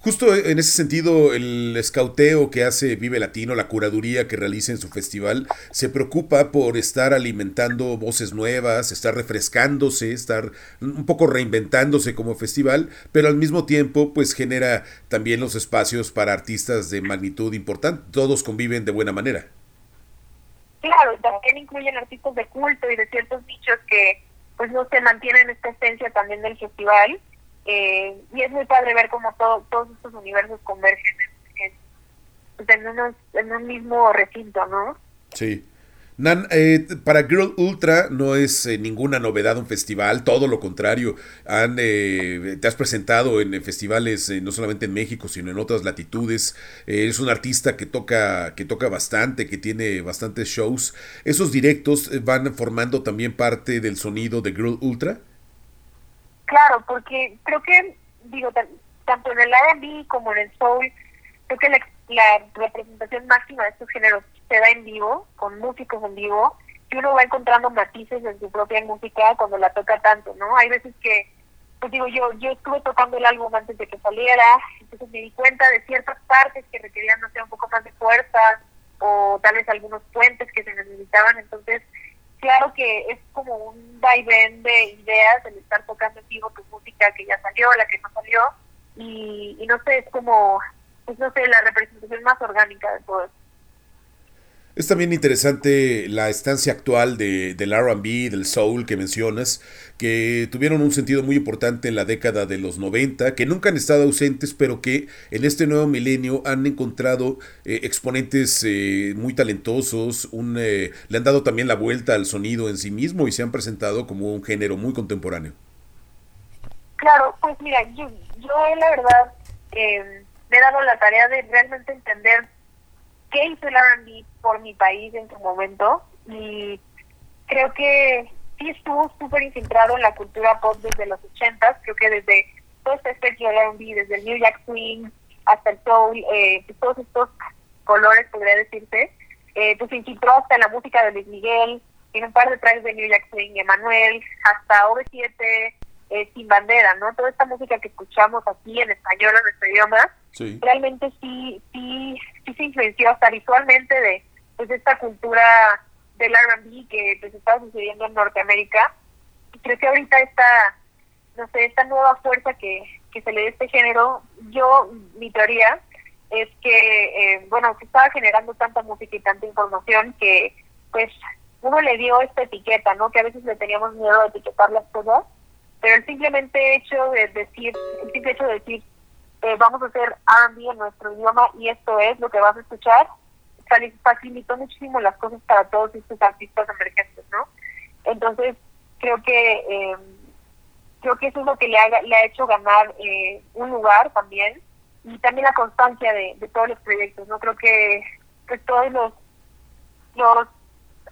Justo en ese sentido, el escauteo que hace Vive Latino, la curaduría que realiza en su festival, se preocupa por estar alimentando voces nuevas, estar refrescándose, estar un poco reinventándose como festival, pero al mismo tiempo pues genera también los espacios para artistas de magnitud importante. Todos conviven de buena manera. Claro, también incluyen artistas de culto y de ciertos nichos que pues no se mantienen esta esencia también del festival eh, y es muy padre ver cómo todo, todos estos universos convergen en, pues, en, unos, en un mismo recinto, ¿no? Sí. Nan, eh, para Girl Ultra no es eh, ninguna novedad un festival, todo lo contrario. Han, eh, te has presentado en, en festivales eh, no solamente en México, sino en otras latitudes. Eh, eres un artista que toca, que toca bastante, que tiene bastantes shows. ¿Esos directos eh, van formando también parte del sonido de Girl Ultra? Claro, porque creo que, digo, tan- tanto en el R&B como en el soul, creo que la, la representación máxima de estos géneros se da en vivo, con músicos en vivo, y uno va encontrando matices en su propia música cuando la toca tanto, ¿no? Hay veces que, pues digo, yo yo estuve tocando el álbum antes de que saliera, entonces me di cuenta de ciertas partes que requerían, no sé, un poco más de fuerza, o tal vez algunos puentes que se necesitaban, entonces claro que es como un vaivén de ideas el estar tocando en vivo tu música que ya salió, la que no salió, y, y no sé, es como, pues no sé, la representación más orgánica de todo esto. Es también interesante la estancia actual de, del RB, del soul que mencionas, que tuvieron un sentido muy importante en la década de los 90, que nunca han estado ausentes, pero que en este nuevo milenio han encontrado eh, exponentes eh, muy talentosos, un, eh, le han dado también la vuelta al sonido en sí mismo y se han presentado como un género muy contemporáneo. Claro, pues mira, yo, yo la verdad eh, me he dado la tarea de realmente entender qué hizo el R&B por mi país en su momento y creo que sí estuvo súper infiltrado en la cultura pop desde los ochentas, creo que desde todo este espectro R&B, desde el New Jack Swing hasta el soul, eh, todos estos colores podría decirse, eh, pues infiltró hasta la música de Luis Miguel, tiene un par de tracks de New Jack Swing, Emanuel, hasta OV7, eh, Sin Bandera, ¿no? Toda esta música que escuchamos aquí en español, en nuestro idioma, Sí. realmente sí, sí, sí se influenció hasta visualmente de pues esta cultura del R&B que pues está sucediendo en Norteamérica. Y creo que ahorita esta, no sé, esta nueva fuerza que, que se le da a este género, yo, mi teoría es que, eh, bueno, se estaba generando tanta música y tanta información que, pues, uno le dio esta etiqueta, ¿no? Que a veces le teníamos miedo de etiquetar las cosas, pero el simplemente hecho de decir, el simple hecho de decir, eh, vamos a hacer R&B en nuestro idioma y esto es lo que vas a escuchar, facilitó muchísimo las cosas para todos estos artistas emergentes, ¿no? Entonces, creo que eh, creo que eso es lo que le ha, le ha hecho ganar eh, un lugar también y también la constancia de, de todos los proyectos, ¿no? Creo que pues todos los los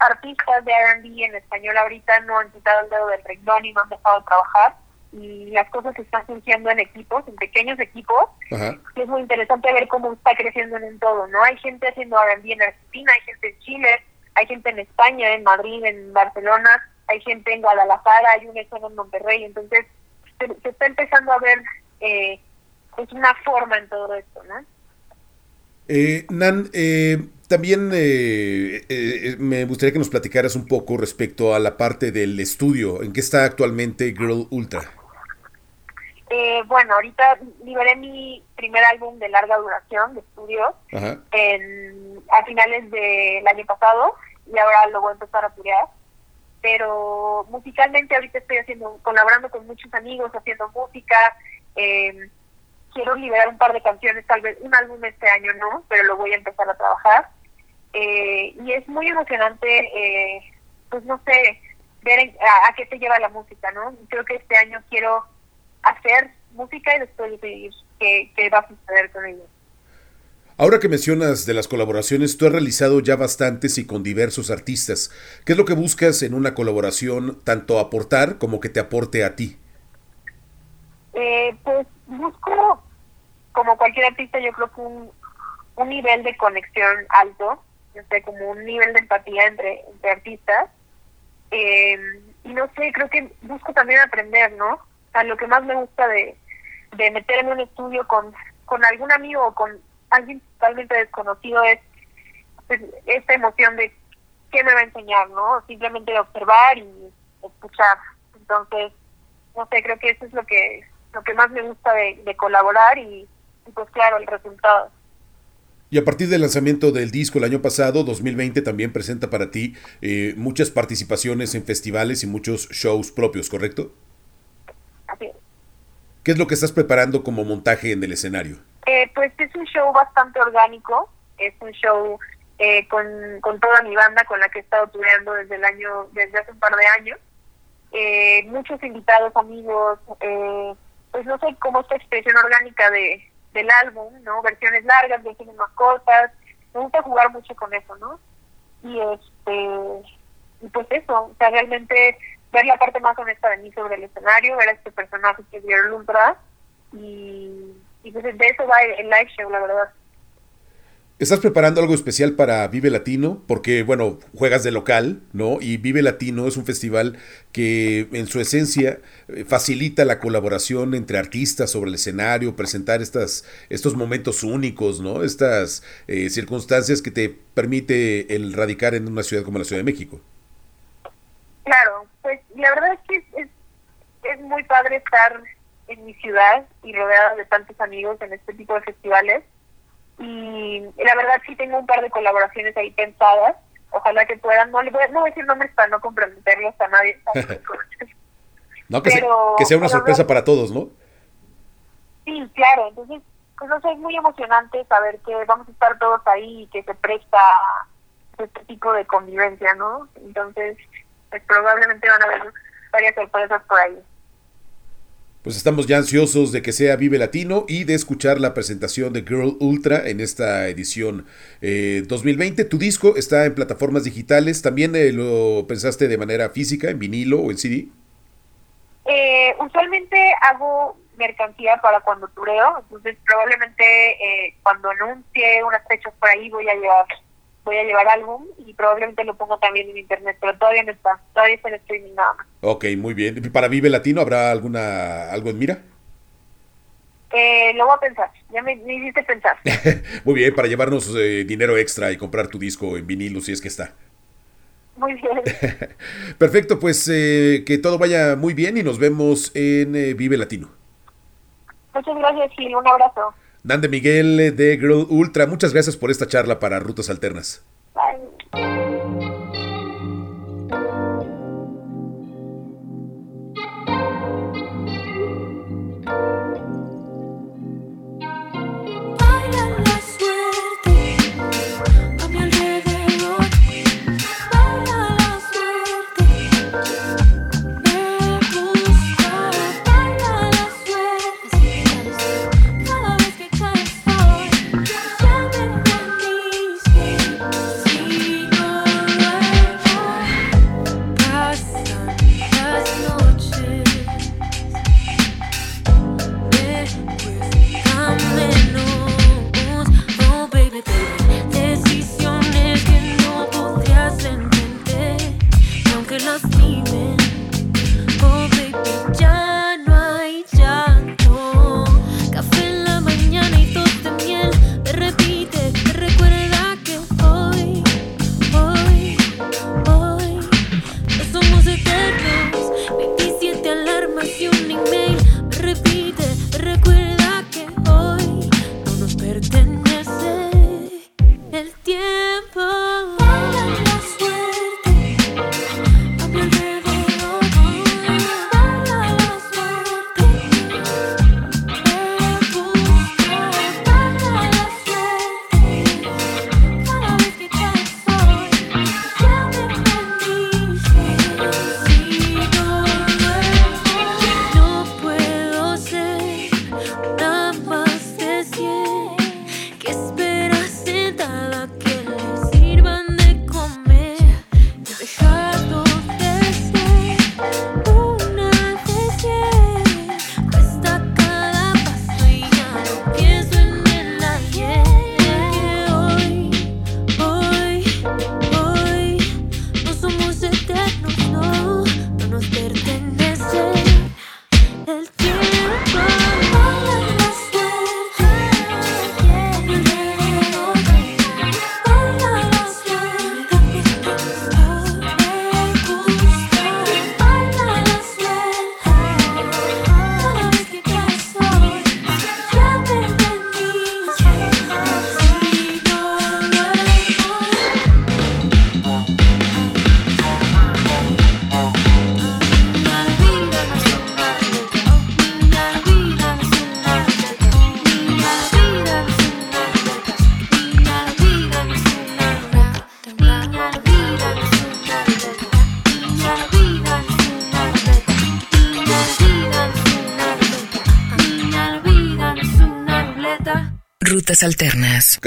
artistas de R&B en español ahorita no han quitado el dedo del renglón y no han dejado de trabajar y las cosas están surgiendo en equipos, en pequeños equipos, y es muy interesante ver cómo está creciendo en todo, ¿no? Hay gente haciendo R&B en Argentina, hay gente en Chile, hay gente en España, en Madrid, en Barcelona, hay gente en Guadalajara, hay una zona en Monterrey, entonces se, está empezando a ver eh, pues una forma en todo esto, ¿no? Eh, Nan, eh, también eh, eh, me gustaría que nos platicaras un poco respecto a la parte del estudio. ¿En qué está actualmente Girl Ultra? Eh, bueno, ahorita liberé mi primer álbum de larga duración de estudio En, a finales del año pasado y ahora lo voy a empezar a purear. Pero musicalmente ahorita estoy haciendo, colaborando con muchos amigos, haciendo música. Quiero liberar un par de canciones, tal vez un álbum este año no, pero lo voy a empezar a trabajar. Eh, y es muy emocionante, eh, pues no sé, ver a, qué te lleva la música, ¿no? Creo que este año quiero hacer música y después decidir qué, qué va a suceder con ello. Ahora que mencionas de las colaboraciones, tú has realizado ya bastantes y con diversos artistas. ¿Qué es lo que buscas en una colaboración, tanto aportar como que te aporte a ti? Eh, pues busco como cualquier artista, yo creo que un, un nivel de conexión alto, no sé, como un nivel de empatía entre, entre artistas. Eh, y no sé, creo que busco también aprender, ¿no? O sea, lo que más me gusta de, de meterme en un estudio con, con algún amigo o con alguien totalmente desconocido es pues, esta emoción de qué me va a enseñar, ¿no? Simplemente observar y escuchar. Entonces, no sé, creo que eso es lo que lo que más me gusta de, de colaborar y, pues claro, el resultado. Y a partir del lanzamiento del disco el año pasado, 2020 también presenta para ti eh, muchas participaciones en festivales y muchos shows propios, ¿correcto? Así es. ¿Qué es lo que estás preparando como montaje en el escenario? Eh, pues es un show bastante orgánico, es un show eh, con, con toda mi banda con la que he estado tureando desde el año, desde hace un par de años. Muchos invitados, amigos, pues no sé, cómo esta expresión orgánica de, del álbum, ¿no? Versiones largas, versiones más cortas. Me gusta jugar mucho con eso, ¿no? Y este y pues eso, o sea, realmente ver la parte más honesta de mí sobre el escenario, ver a este personaje que Girl Ultra y, y pues de eso va el live show, la verdad. ¿Estás preparando algo especial para Vive Latino? Porque, bueno, juegas de local, ¿no? Y Vive Latino es un festival que en su esencia eh, facilita la colaboración entre artistas sobre el escenario, presentar estas, estos momentos únicos, ¿no? Estas eh, circunstancias que te permite el radicar en una ciudad como la Ciudad de México. Claro, pues la verdad es que es, es muy padre estar en mi ciudad y rodeada de tantos amigos en este tipo de festivales y la verdad sí tengo un par de colaboraciones ahí pensadas. Ojalá que puedan, no le voy, no voy a decir nombres para no comprometerlos a nadie. <laughs> no, que, sea, que sea una sorpresa para todos, ¿no? Sí, claro. Entonces, pues no sé, es muy emocionante saber que vamos a estar todos ahí y que se presta este tipo de convivencia, ¿no? Entonces, pues probablemente van a haber varias sorpresas por ahí pues estamos ya ansiosos de que sea Vive Latino y de escuchar la presentación de Girl Ultra en esta edición 2020. Eh, tu disco está en plataformas digitales, ¿también eh, lo pensaste de manera física, en vinilo o en CD? Eh, usualmente hago mercancía para cuando tureo, entonces probablemente cuando anuncie unas fechas por ahí voy a llevar voy a llevar álbum y probablemente lo pongo también en internet, pero todavía no está, todavía está en streaming nada más. Ok, muy bien. ¿Para Vive Latino habrá alguna algo en mira? Eh, lo voy a pensar, ya me, hiciste pensar. <laughs> muy bien, para llevarnos eh, dinero extra y comprar tu disco en vinilo si es que está. Muy bien. <laughs> Perfecto, pues eh, que todo vaya muy bien y nos vemos en eh, Vive Latino. Muchas gracias, Gil. Un abrazo. Dan de Miguel eh, de Girl Ultra, muchas gracias por esta charla para Rutas Alternas.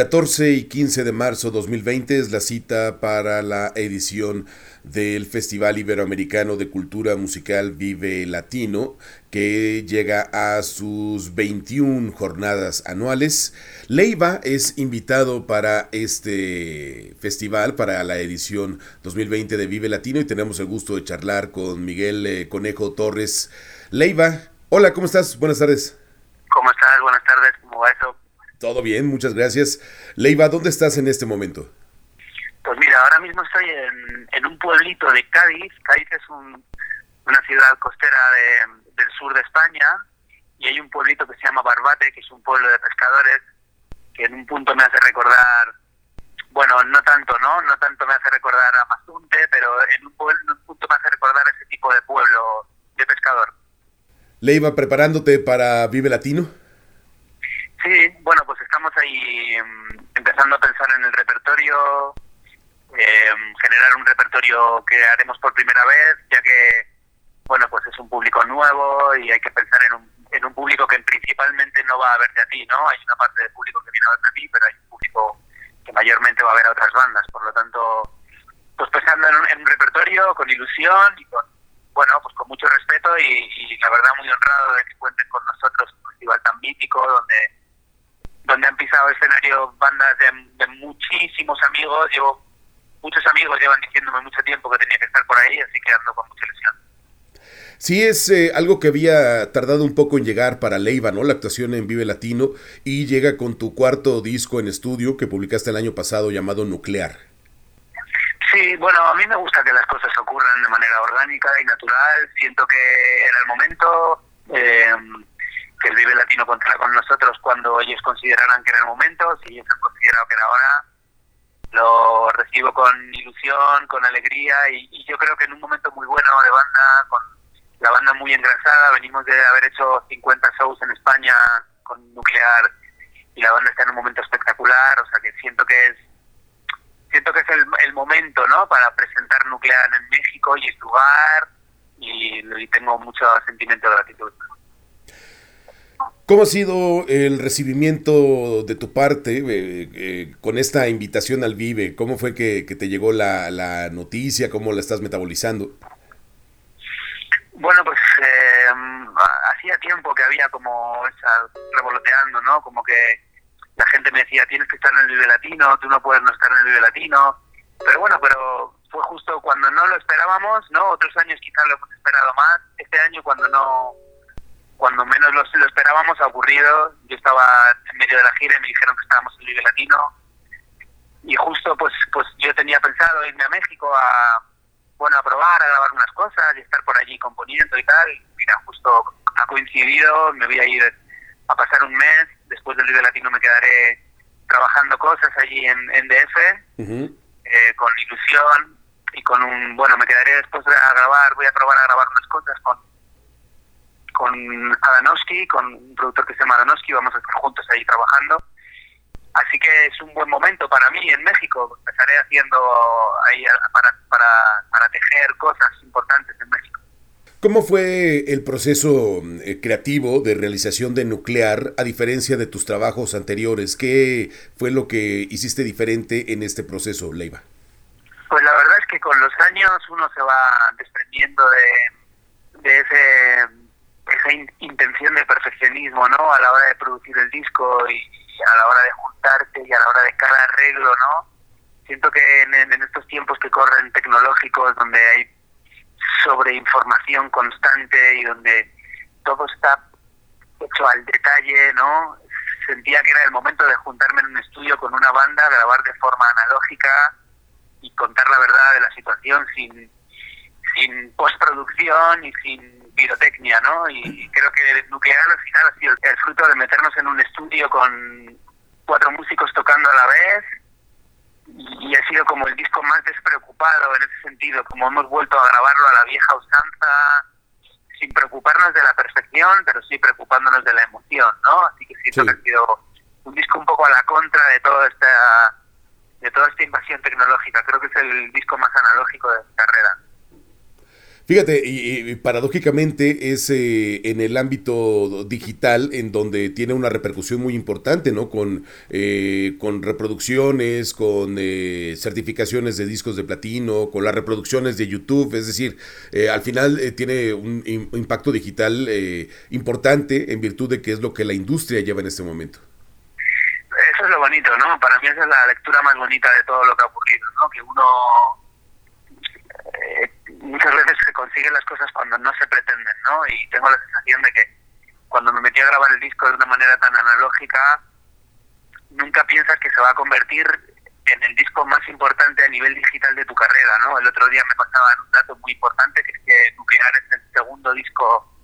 14 y 15 de marzo 2020 es la cita para la edición del Festival Iberoamericano de Cultura Musical Vive Latino, que llega a sus 21 jornadas anuales. Leiva es invitado para este festival, para la edición 2020 de Vive Latino, y tenemos el gusto de charlar con Miguel eh, Conejo Torres. Leiva, hola, ¿cómo estás? Buenas tardes. ¿Cómo estás? Buenas tardes, ¿cómo va eso? Todo bien, muchas gracias. Leiva, ¿dónde estás en este momento? Pues mira, ahora mismo estoy en, en un pueblito de Cádiz. Cádiz es un- una ciudad costera de- del sur de España y hay un pueblito que se llama Barbate, que es un pueblo de pescadores, que en un punto me hace recordar, bueno, no tanto, ¿no? No tanto me hace recordar a Mazunte, pero en un, pueblo, en un punto me hace recordar ese tipo de pueblo de pescador. Leiva, preparándote para Vive Latino. Sí, bueno, pues estamos ahí mm, empezando a pensar en el repertorio, eh, generar un repertorio que haremos por primera vez, ya que, bueno, pues es un público nuevo y hay que pensar en un, en un público que principalmente no va a verte a ti, ¿no? Hay una parte del público que viene a verte a ti, pero hay un público que mayormente va a ver a otras bandas, por lo tanto, pues pensando en un, en un repertorio con ilusión y con, bueno, pues con mucho respeto y, y la verdad muy honrado de que cuenten con nosotros un festival tan mítico donde donde han pisado escenario bandas de, de muchísimos amigos. Llevo muchos amigos llevan diciéndome mucho tiempo que tenía que estar por ahí, así que ando con mucha ilusión. Sí, es eh, algo que había tardado un poco en llegar para Leiva, ¿no? La actuación en Vive Latino y llega con tu cuarto disco en estudio que publicaste el año pasado llamado Nuclear. Sí, bueno, a mí me gusta que las cosas ocurran de manera orgánica y natural. Siento que en el momento eh, que el Vive Latino contará con nosotros cuando ellos consideraran que era el momento, si ellos han considerado que era ahora, lo recibo con ilusión, con alegría y, yo creo que en un momento muy bueno de banda, con la banda muy engrasada, venimos de haber hecho 50 shows en España con Nuclear y la banda está en un momento espectacular, o sea que siento que es siento que es el, el momento, ¿no? Para presentar Nuclear en México y es y tengo mucho sentimiento de gratitud. ¿Cómo ha sido el recibimiento de tu parte eh, eh, con esta invitación al Vive? ¿Cómo fue que, te llegó la, la, noticia? ¿Cómo la estás metabolizando? Bueno, pues eh, hacía tiempo que había como esa revoloteando, ¿no? Como que la gente me decía, tienes que estar en el Vive Latino, tú no puedes no estar en el Vive Latino. Pero bueno, pero fue justo cuando no lo esperábamos, ¿no? Otros años quizás lo hemos esperado más. Este año cuando no cuando menos lo, lo, esperábamos ha ocurrido. Yo estaba en medio de la gira y me dijeron que estábamos en Liga Latino. Y justo pues pues yo tenía pensado irme a México a bueno a probar, a grabar unas cosas y estar por allí componiendo y tal. Y mira, justo ha coincidido, me voy a ir a pasar un mes, después del Liga Latino me quedaré trabajando cosas allí en, en DF, uh -huh. eh, con ilusión y con un, bueno, me quedaré después a grabar, voy a probar a grabar unas cosas con con Adanowski, con un productor que se llama Adanowski, vamos a estar juntos ahí trabajando. Así que es un buen momento para mí en México. Estaré haciendo ahí para, para, para tejer cosas importantes en México. ¿Cómo fue el proceso eh, creativo de realización de Nuclear a diferencia de tus trabajos anteriores? ¿Qué fue lo que hiciste diferente en este proceso, Leiva? Pues la verdad es que con los años uno se va desprendiendo de, de ese esa in intención de perfeccionismo, ¿no? A la hora de producir el disco y, y, a la hora de juntarte y a la hora de cada arreglo, ¿no? Siento que en, en estos tiempos que corren tecnológicos, donde hay sobreinformación constante y donde todo está hecho al detalle, ¿no? Sentía que era el momento de juntarme en un estudio con una banda, grabar de forma analógica y contar la verdad de la situación sin, sin postproducción y sin pirotecnia, ¿no? Y creo que Nuclear al final ha sido el fruto de meternos en un estudio con cuatro músicos tocando a la vez y ha sido como el disco más despreocupado en ese sentido, como hemos vuelto a grabarlo a la vieja usanza, sin preocuparnos de la perfección, pero sí preocupándonos de la emoción, ¿no? Así que siento sí. que ha sido un disco un poco a la contra de toda esta de toda esta invasión tecnológica. Creo que es el disco más analógico de mi carrera. Fíjate, y, paradójicamente es eh, en el ámbito digital en donde tiene una repercusión muy importante, ¿no? Con, eh, con reproducciones, con eh, certificaciones de discos de platino, con las reproducciones de YouTube, es decir, eh, al final eh, tiene un, un, impacto digital eh, importante en virtud de que es lo que la industria lleva en este momento. Eso es lo bonito, ¿no? Para mí esa es la lectura más bonita de todo lo que ha ocurrido, ¿no? Que uno muchas veces se consiguen las cosas cuando no se pretenden, ¿no? Y tengo la sensación de que cuando me metí a grabar el disco de una manera tan analógica, nunca piensas que se va a convertir en el disco más importante a nivel digital de tu carrera, ¿no? El otro día me pasaban un dato muy importante, que es que Nuclear es el segundo disco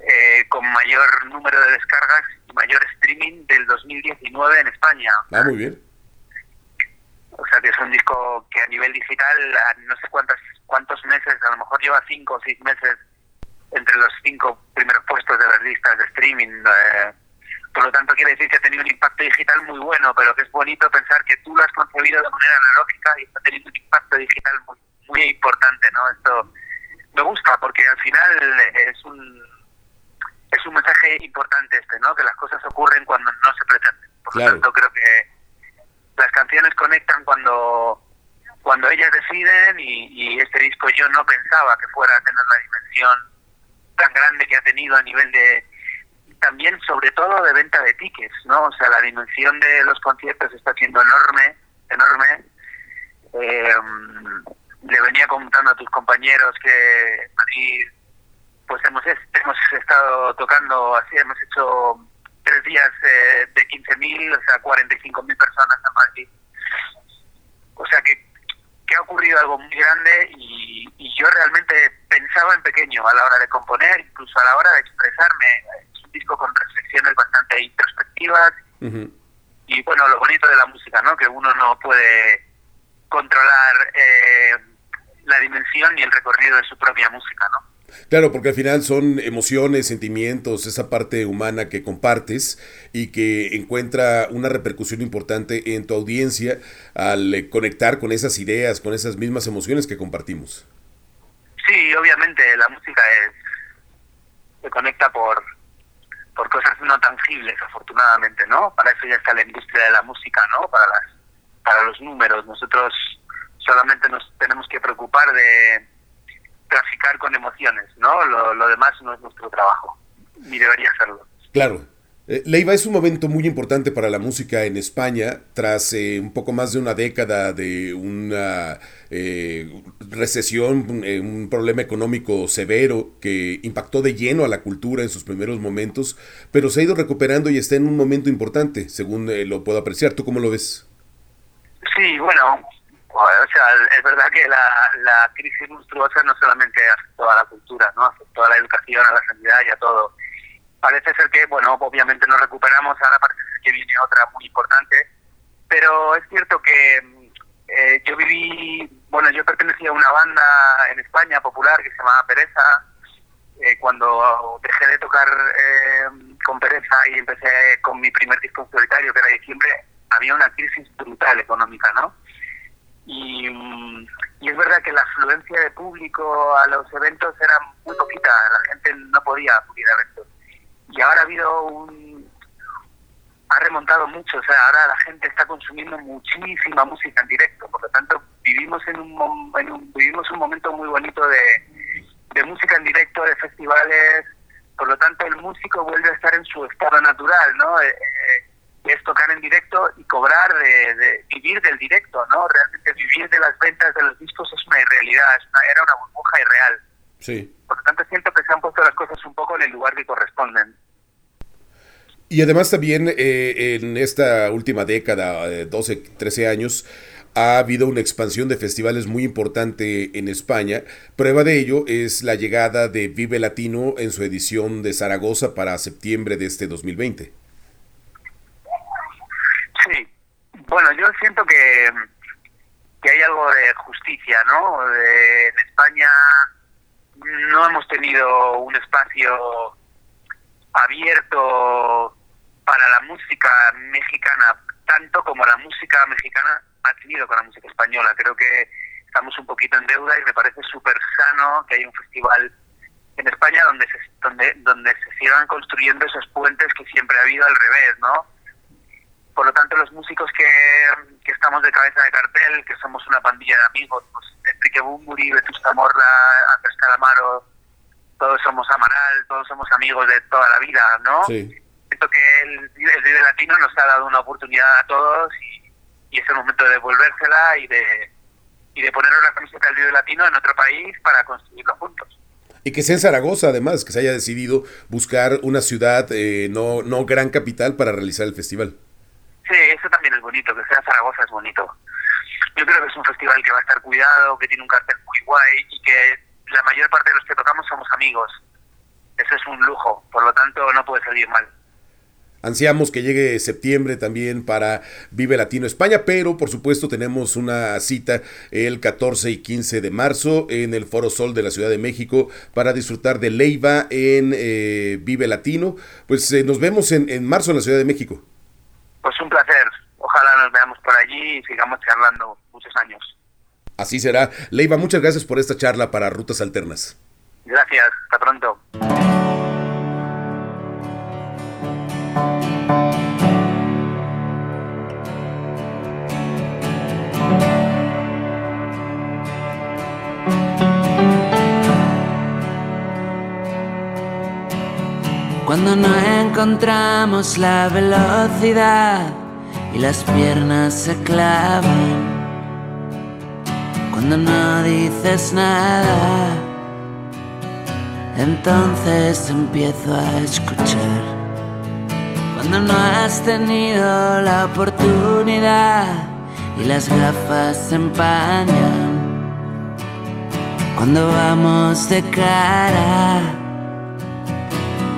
eh, con mayor número de descargas y mayor streaming del 2019 en España. Ah, muy bien. O sea que es un disco que a nivel digital, a no sé cuántas cuántos meses, a lo mejor lleva cinco o seis meses entre los cinco primeros puestos de las listas de streaming. Eh, por lo tanto, quiere decir que ha tenido un impacto digital muy bueno, pero que es bonito pensar que tú lo has concebido de manera analógica y está teniendo un impacto digital muy, muy importante, ¿no? Esto me gusta porque al final es un es un mensaje importante este, ¿no? Que las cosas ocurren cuando no se pretenden. Por claro. lo tanto, creo que las canciones conectan cuando cuando ellas deciden y, y, este disco yo no pensaba que fuera a tener la dimensión tan grande que ha tenido a nivel de también sobre todo de venta de tickets no o sea la dimensión de los conciertos está siendo enorme enorme. Eh, le venía contando a tus compañeros que Madrid pues hemos hemos estado tocando así hemos hecho tres días eh, de 15.000 o sea 45.000 personas en Madrid o sea que que ha ocurrido algo muy grande y, y yo realmente pensaba en pequeño a la hora de componer, incluso a la hora de expresarme. Es un disco con reflexiones bastante introspectivas y bueno, lo bonito de la música, ¿no? Que uno no puede controlar eh, la dimensión y el recorrido de su propia música, ¿no? Claro, porque al final son emociones, sentimientos, esa parte humana que compartes y que encuentra una repercusión importante en tu audiencia al eh, conectar con esas ideas, con esas mismas emociones que compartimos. Sí, obviamente la música es se conecta por por cosas no tangibles, afortunadamente, ¿no? Para eso ya está la industria de la música, ¿no? Para las para los números. Nosotros solamente nos tenemos que preocupar de traficar con emociones, ¿no? Lo, lo demás no es nuestro trabajo, ni debería serlo. Claro. Eh, Leiva es un momento muy importante para la música en España tras eh, un poco más de una década de una eh, recesión, un, eh, un problema económico severo que impactó de lleno a la cultura en sus primeros momentos, pero se ha ido recuperando y está en un momento importante, según eh, lo puedo apreciar. ¿Tú cómo lo ves? Sí, bueno, o sea, es verdad que la, la crisis monstruosa no solamente afectó a la cultura, ¿no? Afectó a la educación, a la sanidad y a todo. Parece ser que, bueno, obviamente nos recuperamos, ahora parece ser que viene otra muy importante, pero es cierto que eh, yo viví, bueno, yo pertenecía a una banda en España popular que se llamaba Pereza, eh, cuando dejé de tocar eh, con Pereza y empecé con mi primer disco solitario, que era diciembre, había una crisis brutal económica, ¿no? Y, es verdad que la afluencia de público a los eventos era muy poquita, la gente no podía acudir a eventos. Y ahora ha habido un... ha remontado mucho, o sea, ahora la gente está consumiendo muchísima música en directo, por lo tanto vivimos en un, en un- vivimos un momento muy bonito de, de música en directo, de festivales, por lo tanto el músico vuelve a estar en su estado natural, ¿no? Eh, eh, es tocar en directo y cobrar, de, de vivir del directo, ¿no? Realmente vivir de las ventas de los discos es una irrealidad, es una, era una burbuja irreal. Sí. Por lo tanto siento que se han puesto las cosas un poco en el lugar que corresponden. Y además también eh, en esta última década, eh, 12, 13 años, ha habido una expansión de festivales muy importante en España. Prueba de ello es la llegada de Vive Latino en su edición de Zaragoza para septiembre de este 2020. Sí, bueno, yo siento que, que hay algo de justicia, ¿no? De- en España no hemos tenido un espacio abierto para la música mexicana, tanto como la música mexicana ha tenido con la música española. Creo que estamos un poquito en deuda y me parece súper sano que haya un festival en España donde se, donde, donde se sigan construyendo esos puentes que siempre ha habido al revés, ¿no? Por lo tanto, los músicos que, que estamos de cabeza de cartel, que somos una pandilla de amigos, pues Enrique Bumburi, Vetusta Morla, Andrés Calamaro, todos somos Amaral, todos somos amigos de toda la vida, ¿no? Sí. Siento que el, el Vive Latino nos ha dado una oportunidad a todos y, y es el momento de devolvérsela y de, y de poner una camiseta del Vive Latino en otro país para construirlo juntos. Y que sea en Zaragoza, además, que se haya decidido buscar una ciudad eh, no, no gran capital para realizar el festival. Sí, eso también es bonito, que sea Zaragoza es bonito. Yo creo que es un festival que va a estar cuidado, que tiene un cartel muy guay y que la mayor parte de los que tocamos somos amigos. Eso es un lujo, por lo tanto no puede salir mal. Ansiamos que llegue septiembre también para Vive Latino España, pero por supuesto tenemos una cita el 14 y 15 de marzo en el Foro Sol de la Ciudad de México para disfrutar de Leiva en eh, Vive Latino. Pues eh, nos vemos en, en marzo en la Ciudad de México. Pues un placer. Ojalá nos veamos por allí y sigamos charlando muchos años. Así será. Leiva, muchas gracias por esta charla para Rutas Alternas. Gracias, hasta pronto. Cuando no encontramos la velocidad y las piernas se clavan. Cuando no dices nada, entonces empiezo a escuchar. Cuando no has tenido la oportunidad y las gafas se empañan cuando vamos de cara.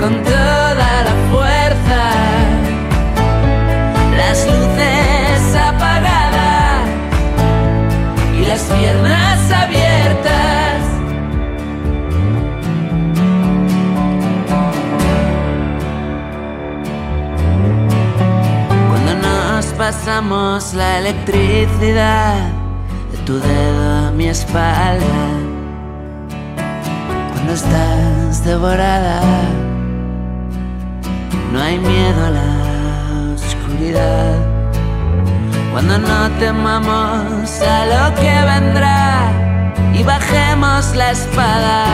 con toda la fuerza, las luces apagadas y las piernas abiertas. Cuando nos pasamos la electricidad de tu dedo a mi espalda, cuando estás devorada, no hay miedo a la oscuridad. Cuando no temamos a lo que vendrá y bajemos la espada.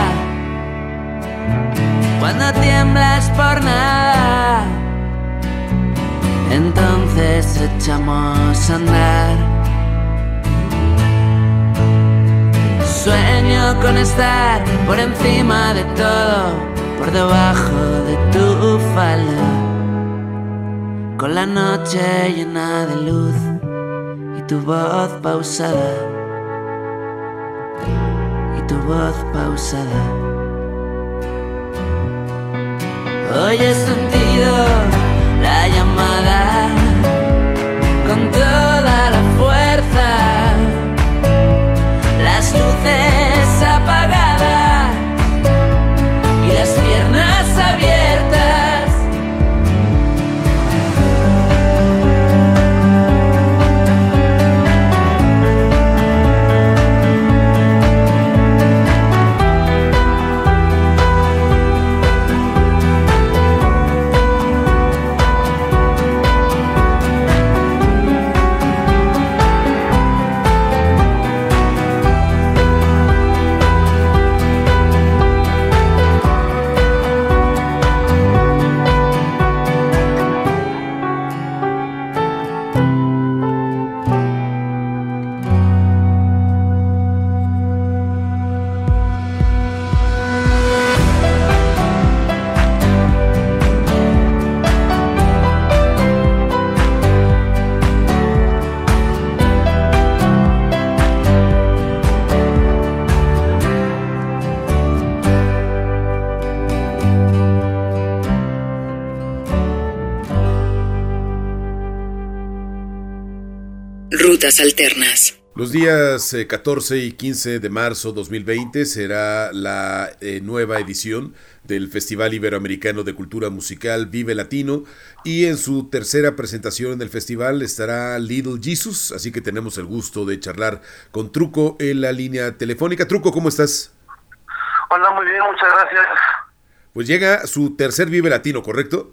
Cuando tiemblas por nada, entonces echamos a andar. Sueño con estar por encima de todo, por debajo de tu falda, con la noche llena de luz y tu voz pausada, y tu voz pausada. Hoy he sentido la llamada con toda la las Rutas alternas. Los días eh, 14 y 15 de marzo 2020 será la eh, nueva edición del Festival Iberoamericano de Cultura Musical Vive Latino y en su tercera presentación en el festival estará Little Jesus, así que tenemos el gusto de charlar con Truco en la línea telefónica. Truco, ¿cómo estás? Hola, muy bien, muchas gracias. Pues llega su tercer Vive Latino, ¿correcto?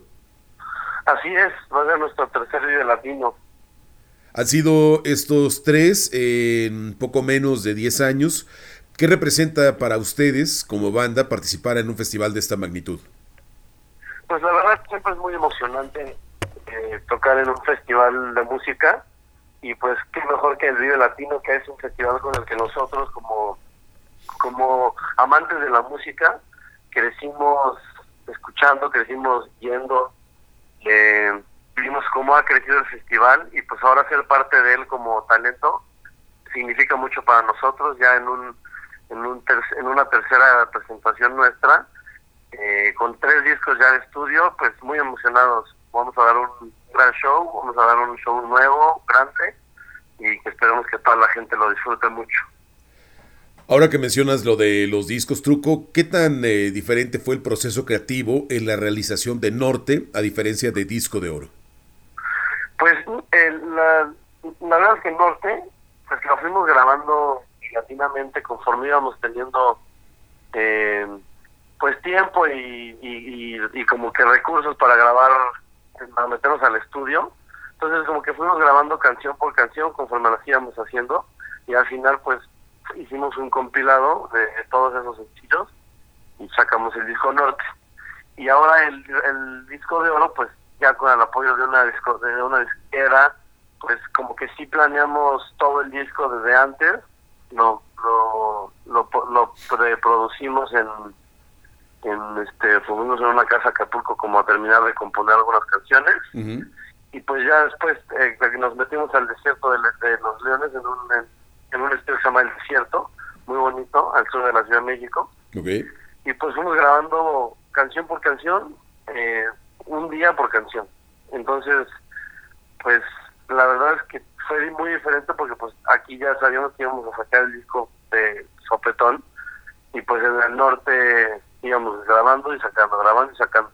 Así es, va a ser nuestro tercer Vive Latino. Han sido estos tres en poco menos de 10 años. ¿Qué representa para ustedes como banda participar en un festival de esta magnitud? Pues la verdad siempre es muy emocionante eh, tocar en un festival de música y pues qué mejor que el Vive Latino, que es un festival con el que nosotros como, como amantes de la música crecimos escuchando, crecimos yendo, eh, vimos cómo ha crecido el festival y pues ahora ser parte de él como talento significa mucho para nosotros. Ya en un en un ter- en una tercera presentación nuestra eh, con tres discos ya de estudio pues muy emocionados. Vamos a dar un gran show vamos a dar un show nuevo grande y que esperemos que toda la gente lo disfrute mucho. Ahora que mencionas lo de los discos truco, ¿qué tan eh, diferente fue el proceso creativo en la realización de Norte a diferencia de Disco de Oro? Pues el- la, verdad es que el norte, pues lo fuimos grabando latinamente conforme íbamos teniendo eh, pues tiempo y, y, y- y como que recursos para grabar, para meternos al estudio. Entonces como que fuimos grabando canción por canción conforme las íbamos haciendo y al final pues hicimos un compilado de, de todos esos sencillos y sacamos el disco norte. Y ahora el, el disco de oro pues ya con el apoyo de una disco de una disquera pues como que sí planeamos todo el disco desde antes, lo lo, lo, lo preproducimos en en este fuimos en una casa Acapulco como a terminar de componer algunas canciones y pues ya después eh, nos metimos al desierto de, de los leones en un en, en un estudio que se llama el desierto muy bonito al sur de la ciudad de México. Y pues fuimos grabando canción por canción eh, un día por canción. Entonces pues la verdad es que fue muy diferente porque pues aquí ya sabíamos que íbamos a sacar el disco de sopetón y pues en el norte íbamos grabando y sacando grabando y sacando.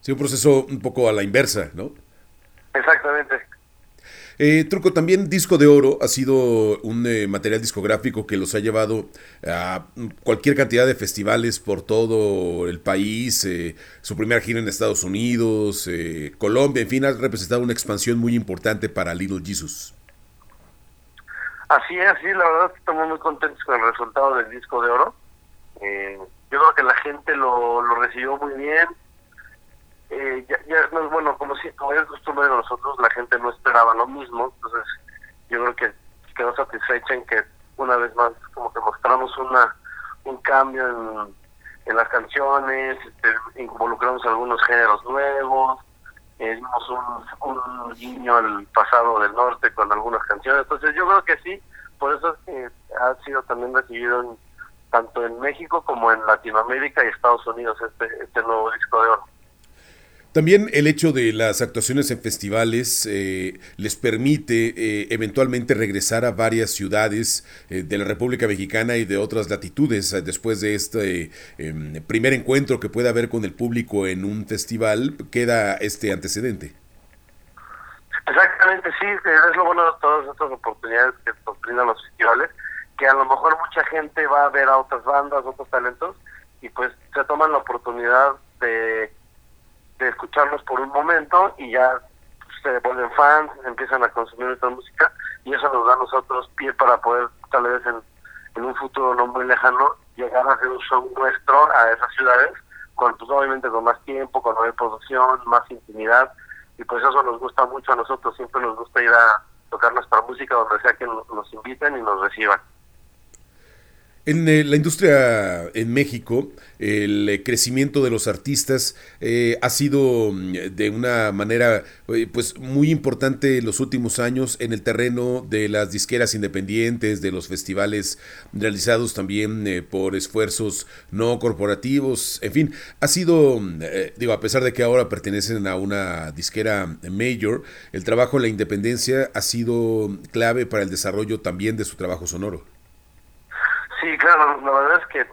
Sí, un proceso un poco a la inversa, ¿no? exactamente Eh, Truco, también Disco de Oro ha sido un eh, material discográfico que los ha llevado a cualquier cantidad de festivales por todo el país, eh, su primera gira en Estados Unidos, eh, Colombia, en fin, ha representado una expansión muy importante para Little Jesus. Así es, sí, la verdad estamos muy contentos con el resultado del disco de oro. Yo creo que la gente lo recibió muy bien. Eh, ya, ya no es bueno, como si como es costumbre de nosotros, la gente no esperaba lo mismo. Entonces, yo creo que quedó satisfecha en que una vez más, como que mostramos una un cambio en, las canciones, este, involucramos algunos géneros nuevos, eh, dimos un, un guiño al pasado del norte con algunas canciones. Entonces yo creo que sí, por eso es que ha sido también recibido en- tanto en México como en Latinoamérica y Estados Unidos este, este nuevo disco de oro. También el hecho de las actuaciones en festivales eh, les permite eh, eventualmente regresar a varias ciudades eh, de la República Mexicana y de otras latitudes eh, después de este eh, primer encuentro que pueda haber con el público en un festival, queda este antecedente. Exactamente, sí, es lo bueno de todas estas oportunidades que nos brindan los festivales, que a lo mejor mucha gente va a ver a otras bandas, otros talentos, y pues se toman la oportunidad de, de escucharnos por un momento y ya se vuelven fans, empiezan a consumir nuestra música, y eso nos da a nosotros pie para poder, tal vez en, un futuro no muy lejano, llegar a hacer un show nuestro a esas ciudades, con pues obviamente con más tiempo, con mayor producción, más intimidad, y pues eso nos gusta mucho a nosotros, siempre nos gusta ir a tocar nuestra música donde sea que no- nos inviten y nos reciban. En eh, la industria en México, el eh, crecimiento de los artistas eh, ha sido mm, de una manera eh, pues muy importante en los últimos años en el terreno de las disqueras independientes, de los festivales realizados también por esfuerzos no corporativos, en fin, ha sido, mm, digo, a pesar de que ahora pertenecen a una disquera major, el trabajo en la independencia ha sido clave para el desarrollo también de su trabajo sonoro. Sí, claro, la verdad es que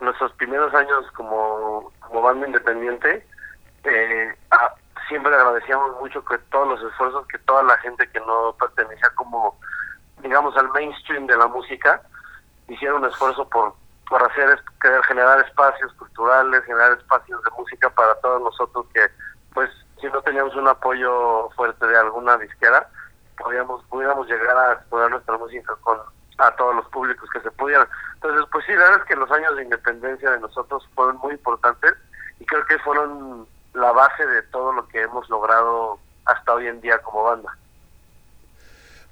nuestros primeros años como, como banda independiente, eh, ah, siempre agradecíamos mucho que todos los esfuerzos que toda la gente que no pertenecía como, digamos, al mainstream de la música, hicieron un esfuerzo por, por hacer, querer generar espacios culturales, generar espacios de música para todos nosotros que, pues, si no teníamos un apoyo fuerte de alguna disquera, podíamos, pudiéramos llegar a explorar nuestra música con a todos los públicos que se pudieran. Entonces, pues sí, la verdad es que los años de independencia de nosotros fueron muy importantes y creo que fueron la base de todo lo que hemos logrado hasta hoy en día como banda.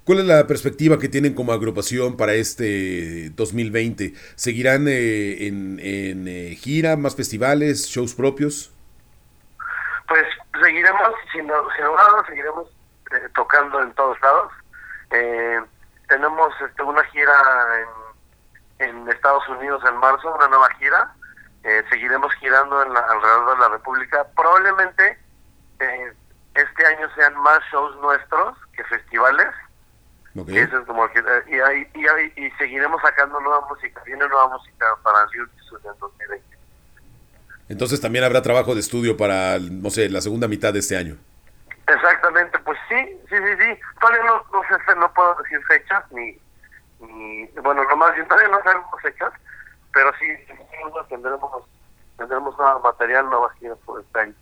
¿Cuál es la perspectiva que tienen como agrupación para este 2020? ¿Seguirán eh, en, en, eh, gira, más festivales, shows propios? Pues seguiremos, si no, si no nada, seguiremos eh, tocando en todos lados. Tenemos este, una gira en, en Estados Unidos en marzo, una nueva gira. Eh, seguiremos girando en la- alrededor de la República. Probablemente eh, este año sean más shows nuestros que festivales. Ok. Eso es como que, eh, y, ahí- y, ahí- y seguiremos sacando nueva música. Viene nueva música para en 2020. Entonces también habrá trabajo de estudio para, no sé, la segunda mitad de este año. Exactamente, pues sí, sí, sí, sí. Todavía no, no sé, no puedo decir fechas, ni, ni bueno, no más bien todavía no sabemos fechas, pero sí, tendremos, tendremos nuevo material, nuevas giras por este año.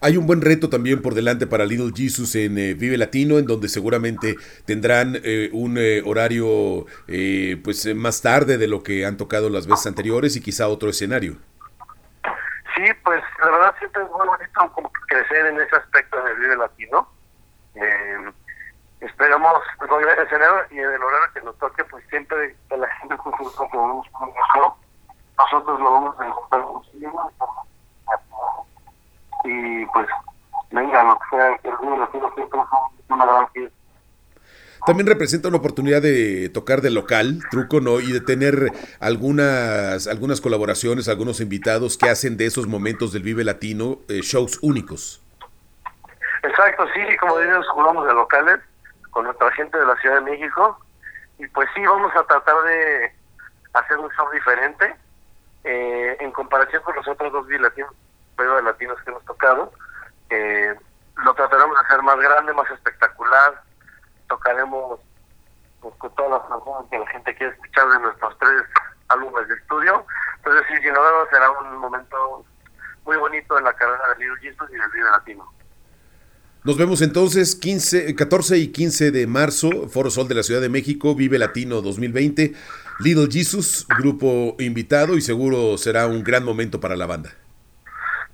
Hay un buen reto también por delante para Little Jesus en eh, Vive Latino, en donde seguramente tendrán eh, un eh, horario pues más tarde de lo que han tocado las veces anteriores y quizá otro escenario. Sí, pues la verdad siempre es muy bonito como crecer en ese aspecto de Vive Latino. esperamos con el escenario y en el horario que nos toque, pues siempre que la gente nosotros lo vamos a encontrar y pues venga, lo que sea, el latino siempre es una gran fiesta. También representa una oportunidad de tocar de local, truco, ¿no? Y de tener algunas, algunas colaboraciones, algunos invitados que hacen de esos momentos del Vive Latino eh, shows únicos. Exacto, sí, como dices, jugamos de locales con nuestra gente de la Ciudad de México. Y pues sí, vamos a tratar de hacer un show diferente eh, en comparación con los otros dos Latinos de latinos que hemos tocado. Eh, lo trataremos de hacer más grande, más espectacular. Tocaremos pues, con todas las canciones que la gente quiere escuchar de nuestros tres álbumes de estudio. Entonces, sí, sin duda será un momento muy bonito en la carrera de Little Jesus y del Vive Latino. Nos vemos entonces 15, 14 y 15 de marzo, Foro Sol de la Ciudad de México, Vive Latino 2020. Little Jesus, grupo invitado y seguro será un gran momento para la banda.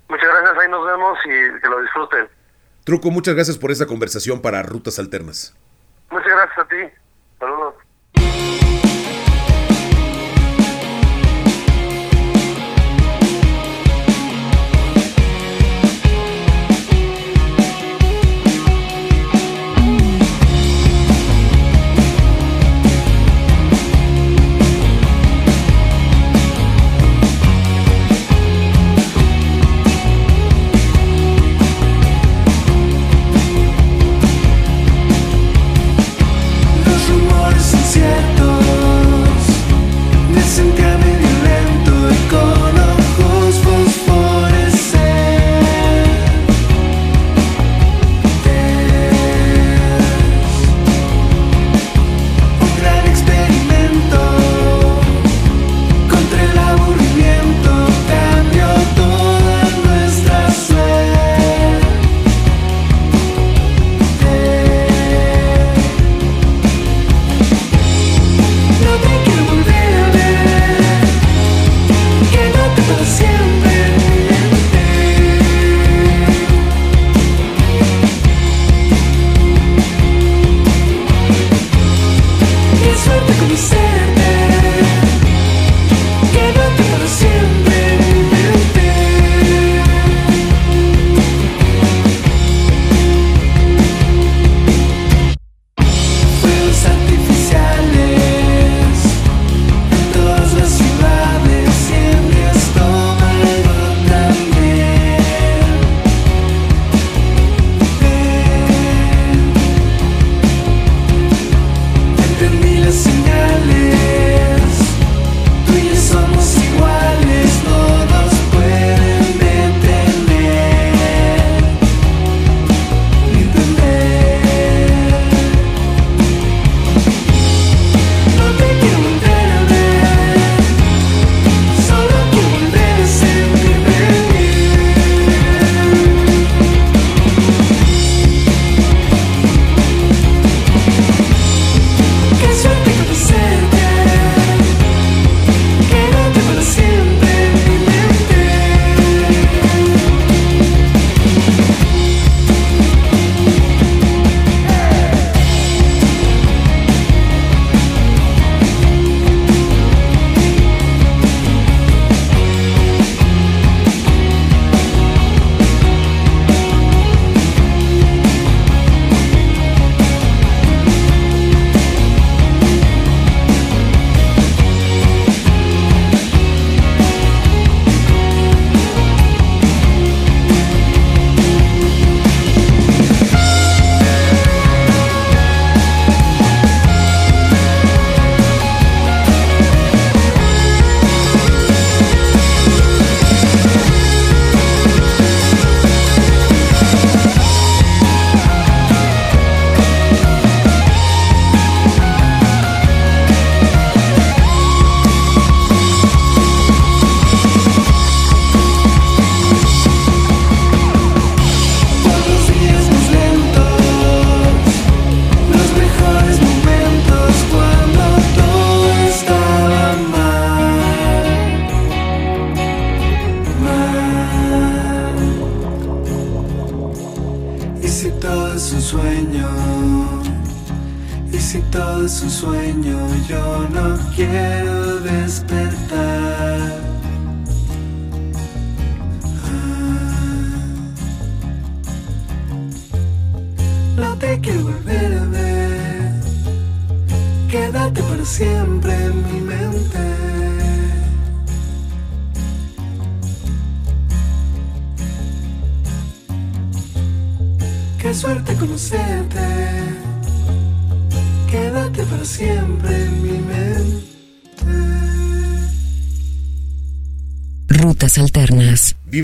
Muchas gracias, ahí nos vemos y que lo disfruten. Truco, muchas gracias por esta conversación para Rutas Alternas. Muchas gracias a ti. Saludos.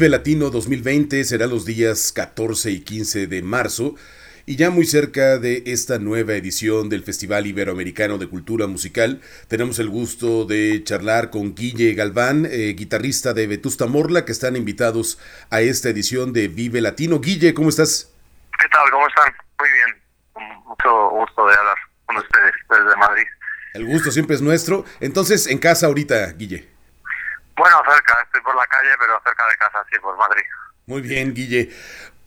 Vive Latino 2020 será los días 14 y 15 de marzo y ya muy cerca de esta nueva edición del Festival Iberoamericano de Cultura Musical, tenemos el gusto de charlar con Guille Galván, eh, guitarrista de Vetusta Morla, que están invitados a esta edición de Vive Latino. Guille, ¿cómo estás? ¿Qué tal? ¿Cómo están? Muy bien. Mucho gusto de hablar con ustedes desde Madrid. El gusto siempre es nuestro. Entonces, en casa ahorita, Guille. Bueno, cerca, estoy por la calle, pero cerca de casa, sí, por Madrid. Muy bien, Guille.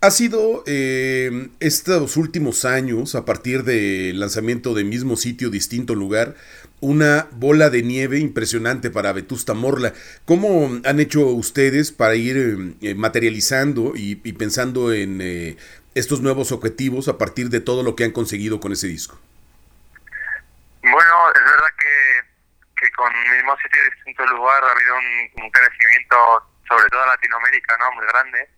Ha sido eh, estos últimos años, a partir del lanzamiento de mismo sitio, distinto lugar, una bola de nieve impresionante para Vetusta Morla. ¿Cómo han hecho ustedes para ir eh, materializando y, y pensando en eh, estos nuevos objetivos a partir de todo lo que han conseguido con ese disco? Bueno, es verdad que, que con mismo sitio y distinto lugar ha habido un, un crecimiento, sobre todo en Latinoamérica, ¿no? Muy grande.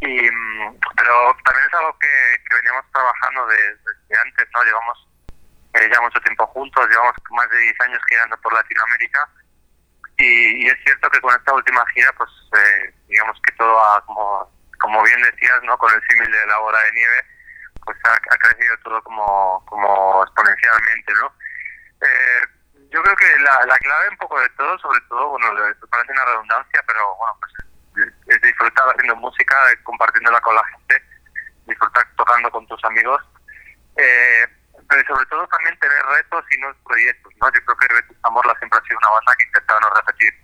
Y, mm, pero también es algo que, que veníamos trabajando desde, desde antes, ¿no? Llevamos eh, ya mucho tiempo juntos, llevamos más de 10 años girando por Latinoamérica. Y, y es cierto que con esta última gira, pues eh, digamos que todo ha, como, como bien decías, ¿no? Con el símil de la bola de nieve, pues ha, ha crecido todo como, como exponencialmente, ¿no? Eh, yo creo que la, la clave un poco de todo, sobre todo, bueno, parece una redundancia, pero bueno, pues es- disfrutar haciendo música, compartiéndola con la gente, disfrutar tocando con tus amigos, eh, pero sobre todo también tener retos y nuevos proyectos, ¿no? Yo creo que Vetusta Morla siempre ha sido una banda que intenta no repetir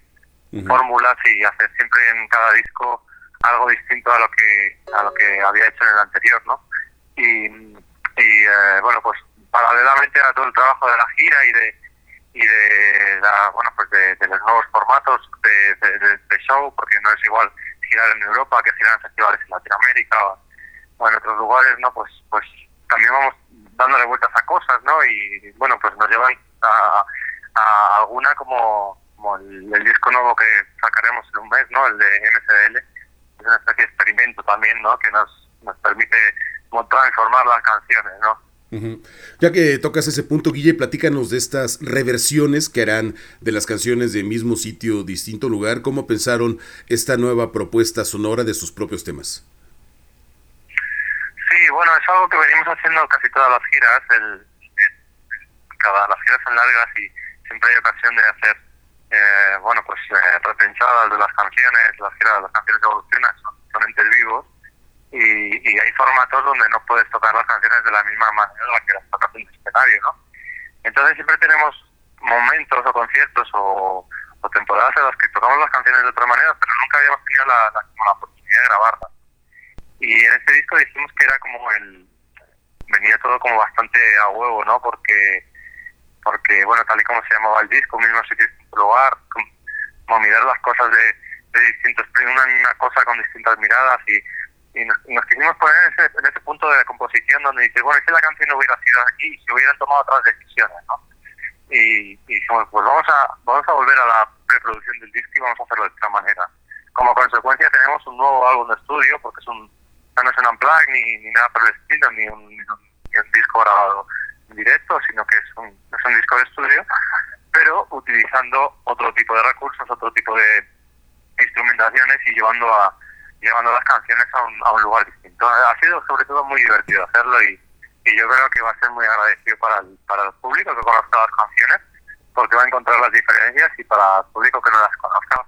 fórmulas y hacer siempre en cada disco algo distinto a lo que a lo que había hecho en el anterior, ¿no? Y, y eh, bueno, pues paralelamente a todo el trabajo de la gira y de y de la, bueno pues de, los nuevos formatos de, de- show, porque no es igual girar en Europa que girar en festivales en Latinoamérica o, en otros lugares, ¿no? Pues pues también vamos dándole vueltas a cosas, ¿no? Y bueno, pues nos llevan a, a alguna como, como el, el disco nuevo que sacaremos en un mes, ¿no? El de MCDL. Es una especie de experimento también, ¿no? Que nos, nos permite como transformar las canciones, ¿no? Ya que tocas ese punto, Guille, platícanos de estas reversiones que harán de las canciones de mismo sitio, distinto lugar. ¿Cómo pensaron esta nueva propuesta sonora de sus propios temas? Sí, bueno, es algo que venimos haciendo casi todas las giras. El, cada las giras son largas y siempre hay ocasión de hacer, eh, bueno, pues eh, repensadas de las canciones. Las giras, las canciones evolucionan, son, son entes vivos y, y hay formatos donde no puedes tocar las canciones de la misma manera en la que las tocas en el escenario, ¿no? Entonces siempre tenemos momentos o conciertos o, temporadas en las que tocamos las canciones de otra manera, pero nunca habíamos tenido la, la, oportunidad de grabarlas. Y en este disco dijimos que era como el... venía todo como bastante a huevo, ¿no? Porque, porque bueno, tal y como se llamaba el disco, mismo sitio, lugar, como mirar las cosas de, de distintos... Una, una cosa con distintas miradas y, y nos, nos quisimos poner en ese, en ese punto de composición donde dice, bueno, es que la canción no hubiera sido aquí si hubieran tomado otras decisiones, ¿no? Y, y dijimos, pues vamos a, vamos a volver a la preproducción del disco y vamos a hacerlo de esta manera. Como consecuencia tenemos un nuevo álbum de estudio, porque es un, no es un unplug ni, ni nada por el estilo, ni un, ni un, ni un disco grabado en directo, sino que es un, es un disco de estudio, pero utilizando otro tipo de recursos, otro tipo de instrumentaciones y llevando a llevando las canciones a un, a un lugar distinto. Ha sido sobre todo muy divertido hacerlo y, y yo creo que va a ser muy agradecido para el, para el público que conozca las canciones, porque va a encontrar las diferencias y para el público que no las conozca,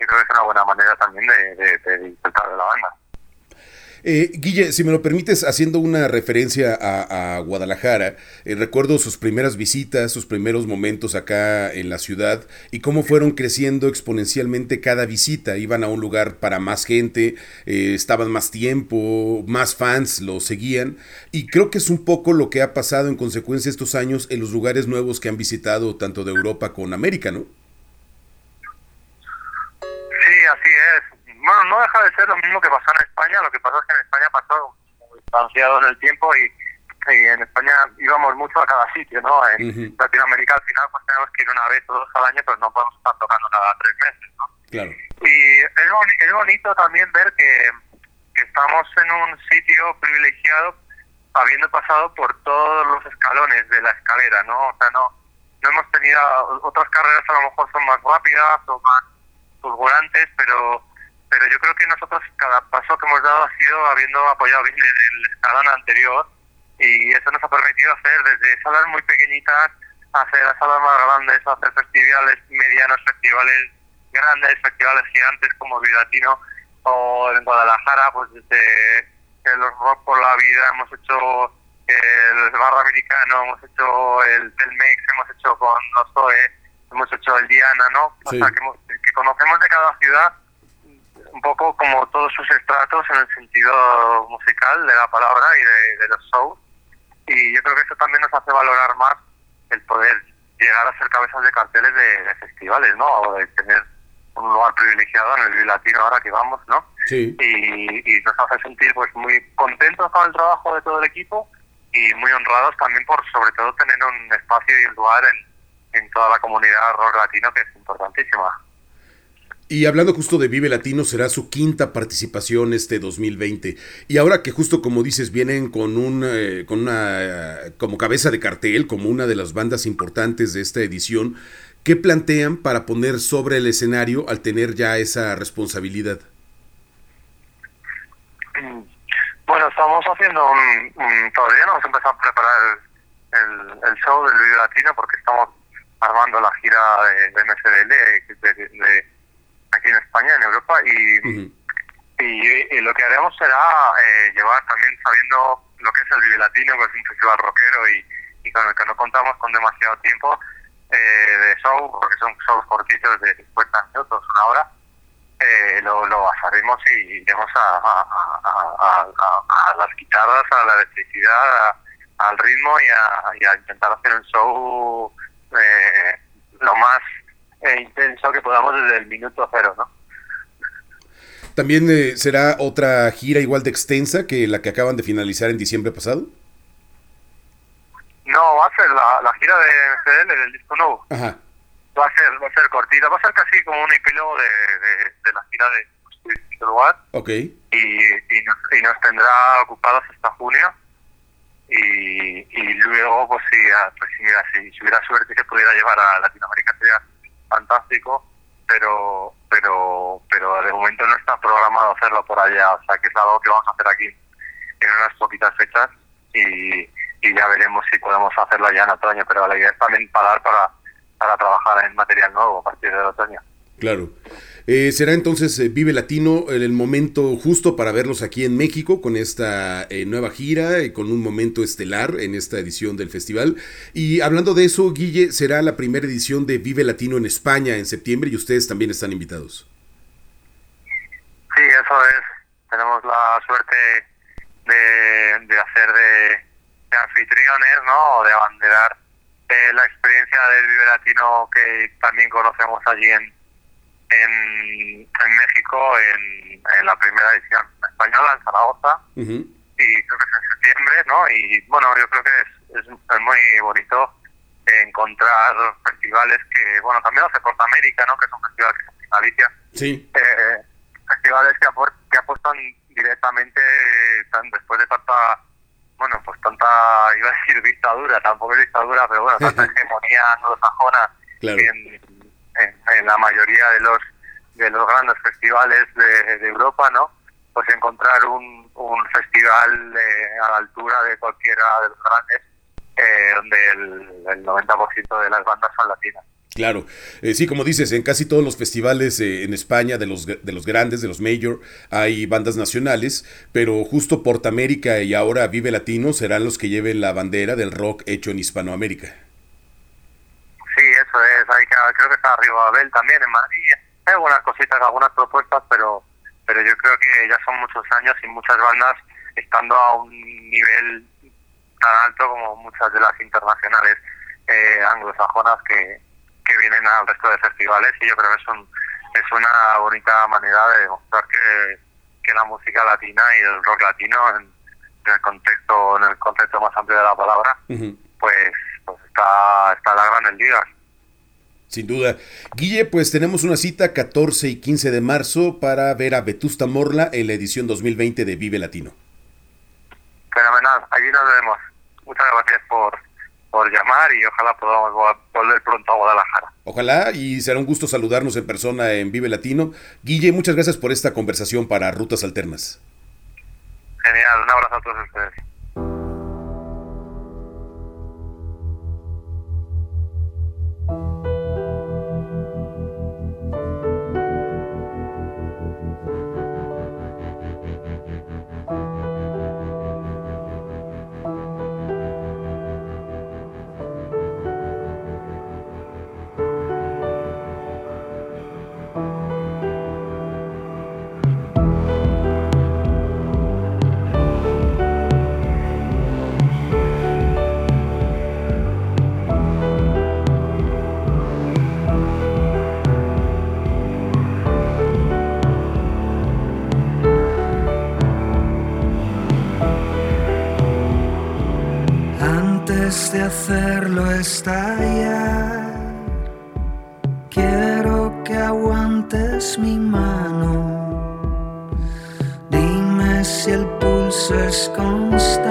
yo creo que es una buena manera también de, de, de disfrutar de la banda. Eh, Guille, si me lo permites, haciendo una referencia a, Guadalajara, eh, recuerdo sus primeras visitas, sus primeros momentos acá en la ciudad y cómo fueron creciendo exponencialmente cada visita. Iban a un lugar para más gente, eh, estaban más tiempo, más fans lo seguían y creo que es un poco lo que ha pasado en consecuencia estos años en los lugares nuevos que han visitado tanto de Europa con América, ¿no? Bueno, no deja de ser lo mismo que pasó en España, lo que pasó es que en España pasó distanciado en el tiempo y, y en España íbamos mucho a cada sitio, ¿no? En Latinoamérica al final pues tenemos que ir una vez o dos al año, pero no podemos estar tocando cada tres meses, ¿no? Claro. Y es, boni- es bonito también ver que, que estamos en un sitio privilegiado habiendo pasado por todos los escalones de la escalera, ¿no? O sea, no, no hemos tenido, otras carreras a lo mejor son más rápidas o más fulgurantes, pero pero yo creo que nosotros cada paso que hemos dado ha sido habiendo apoyado bien el, el escalón anterior y eso nos ha permitido hacer desde salas muy pequeñitas hacer las salas más grandes, hacer festivales medianos, festivales grandes, festivales gigantes como Vidatino o en Guadalajara, pues desde el Rock por la Vida hemos hecho el Barra Americano, hemos hecho el Telmex, hemos hecho con los Zoe, hemos hecho el Diana, ¿no? Sí. O sea, que, hemos- que conocemos de cada ciudad un poco como todos sus estratos en el sentido musical de la palabra y de, de los shows. Y yo creo que eso también nos hace valorar más el poder llegar a ser cabezas de carteles de, de festivales, ¿no? O de tener un lugar privilegiado en el Latino ahora que vamos, ¿no? Sí. Y, y nos hace sentir pues muy contentos con el trabajo de todo el equipo y muy honrados también por sobre todo tener un espacio y un lugar en, en toda la comunidad rock latino que es importantísima. Y hablando justo de Vive Latino, será su quinta participación este 2020. Y ahora que justo como dices, vienen con, un, eh, con una eh, como cabeza de cartel, como una de las bandas importantes de esta edición, ¿qué plantean para poner sobre el escenario al tener ya esa responsabilidad? Bueno, estamos haciendo un, todavía no hemos empezado a preparar el, show del Vive Latino porque estamos armando la gira de, de de- de- aquí en España, en Europa y, y, y lo que haremos será eh, llevar también sabiendo lo que es el Vive Latino, que es un festival rockero y, y con el que no contamos con demasiado tiempo eh, de show, porque son shows cortitos de 50 minutos, una hora, eh, lo, lo basaremos y iremos a, a, a, las guitarras, a la electricidad, al ritmo y a, y a intentar hacer un show eh, lo más eh, intenso que podamos desde el minuto cero, ¿no? ¿También eh, será otra gira igual de extensa que la que acaban de finalizar en diciembre pasado? No, va a ser la, la gira de MCDL del disco nuevo. Ajá. Va a ser va a ser cortita, va a ser casi como un epílogo de, de, de la gira de este lugar Ok. y, y, nos, y nos tendrá ocupados hasta junio y, y luego pues si, ah, pues, si, mira, si, si hubiera suerte se pudiera llevar a Latinoamérica sería fantástico pero pero pero de momento no está programado hacerlo por allá o sea que es algo que vamos a hacer aquí en unas poquitas fechas y, y ya veremos si podemos hacerlo ya en otoño pero la idea es también parar para para trabajar en material nuevo a partir del otoño Claro. Eh, será entonces eh, Vive Latino el, el momento justo para verlos aquí en México con esta eh, nueva gira con un momento estelar en esta edición del festival. Y hablando de eso, Guille, será la primera edición de Vive Latino en España en septiembre y ustedes también están invitados. Sí, eso es. Tenemos la suerte de, hacer de, de anfitriones, ¿no? O de abanderar eh, la experiencia del Vive Latino que también conocemos allí en, en, en México, en, en la primera edición española, en Zaragoza, y creo que es en septiembre, ¿no? Y bueno, yo creo que es, es, es muy bonito encontrar festivales que, bueno, también hace Porta América, ¿no? Que es un festival que es en Galicia Sí. eh, festivales que, que apuestan directamente tan, después de tanta bueno pues tanta iba a decir dictadura tampoco es dictadura pero bueno tanta <laughs> hegemonía anglosajona Claro. en, en, la mayoría de los de los grandes festivales de, Europa no pues encontrar un, un festival eh, a la altura de cualquiera de los grandes eh, donde el, el 90% de las bandas son latinas. Claro, eh, sí, como dices, en casi todos los festivales eh, en España, de los, de los grandes, de los major, hay bandas nacionales, pero justo Portamérica y ahora Vive Latino serán los que lleven la bandera del rock hecho en Hispanoamérica. Eso es, hay que, creo que está arriba Abel también en Madrid. Hay algunas cositas, algunas propuestas, pero pero yo creo que ya son muchos años y muchas bandas estando a un nivel tan alto como muchas de las internacionales eh, anglosajonas que, que vienen al resto de festivales y yo creo que es, un, es una bonita manera de demostrar que, que la música latina y el rock latino en, en el contexto en el contexto más amplio de la palabra pues, pues está está a la gran ligas Sin duda. Guille, pues tenemos una cita 14 y 15 de marzo para ver a Vetusta Morla en la edición 2020 de Vive Latino. fenomenal allí nos vemos muchas gracias por por llamar y ojalá podamos vo- volver pronto a Guadalajara Ojalá y será un gusto saludarnos en persona en Vive Latino. Guille, muchas gracias por esta conversación para Rutas Alternas. genial un abrazo a todos ustedes hacerlo estallar, quiero que aguantes mi mano. Dime si el pulso es constante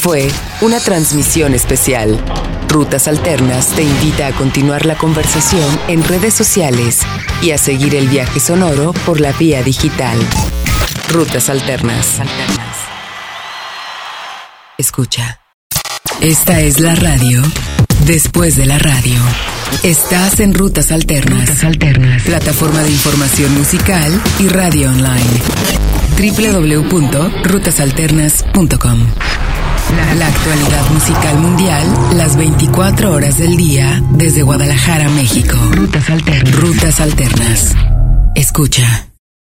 fue una transmisión especial. Rutas Alternas te invita a continuar la conversación en redes sociales y a seguir el viaje sonoro por la vía digital. Rutas Alternas. Escucha. Esta es la radio después de la radio. Estás en Rutas Alternas. Rutas Alternas. Plataforma de información musical y radio online. www.rutasalternas.com. La actualidad musical mundial, las 24 horas del día, desde Guadalajara, México. Rutas Alternas. Rutas Alternas. Escucha.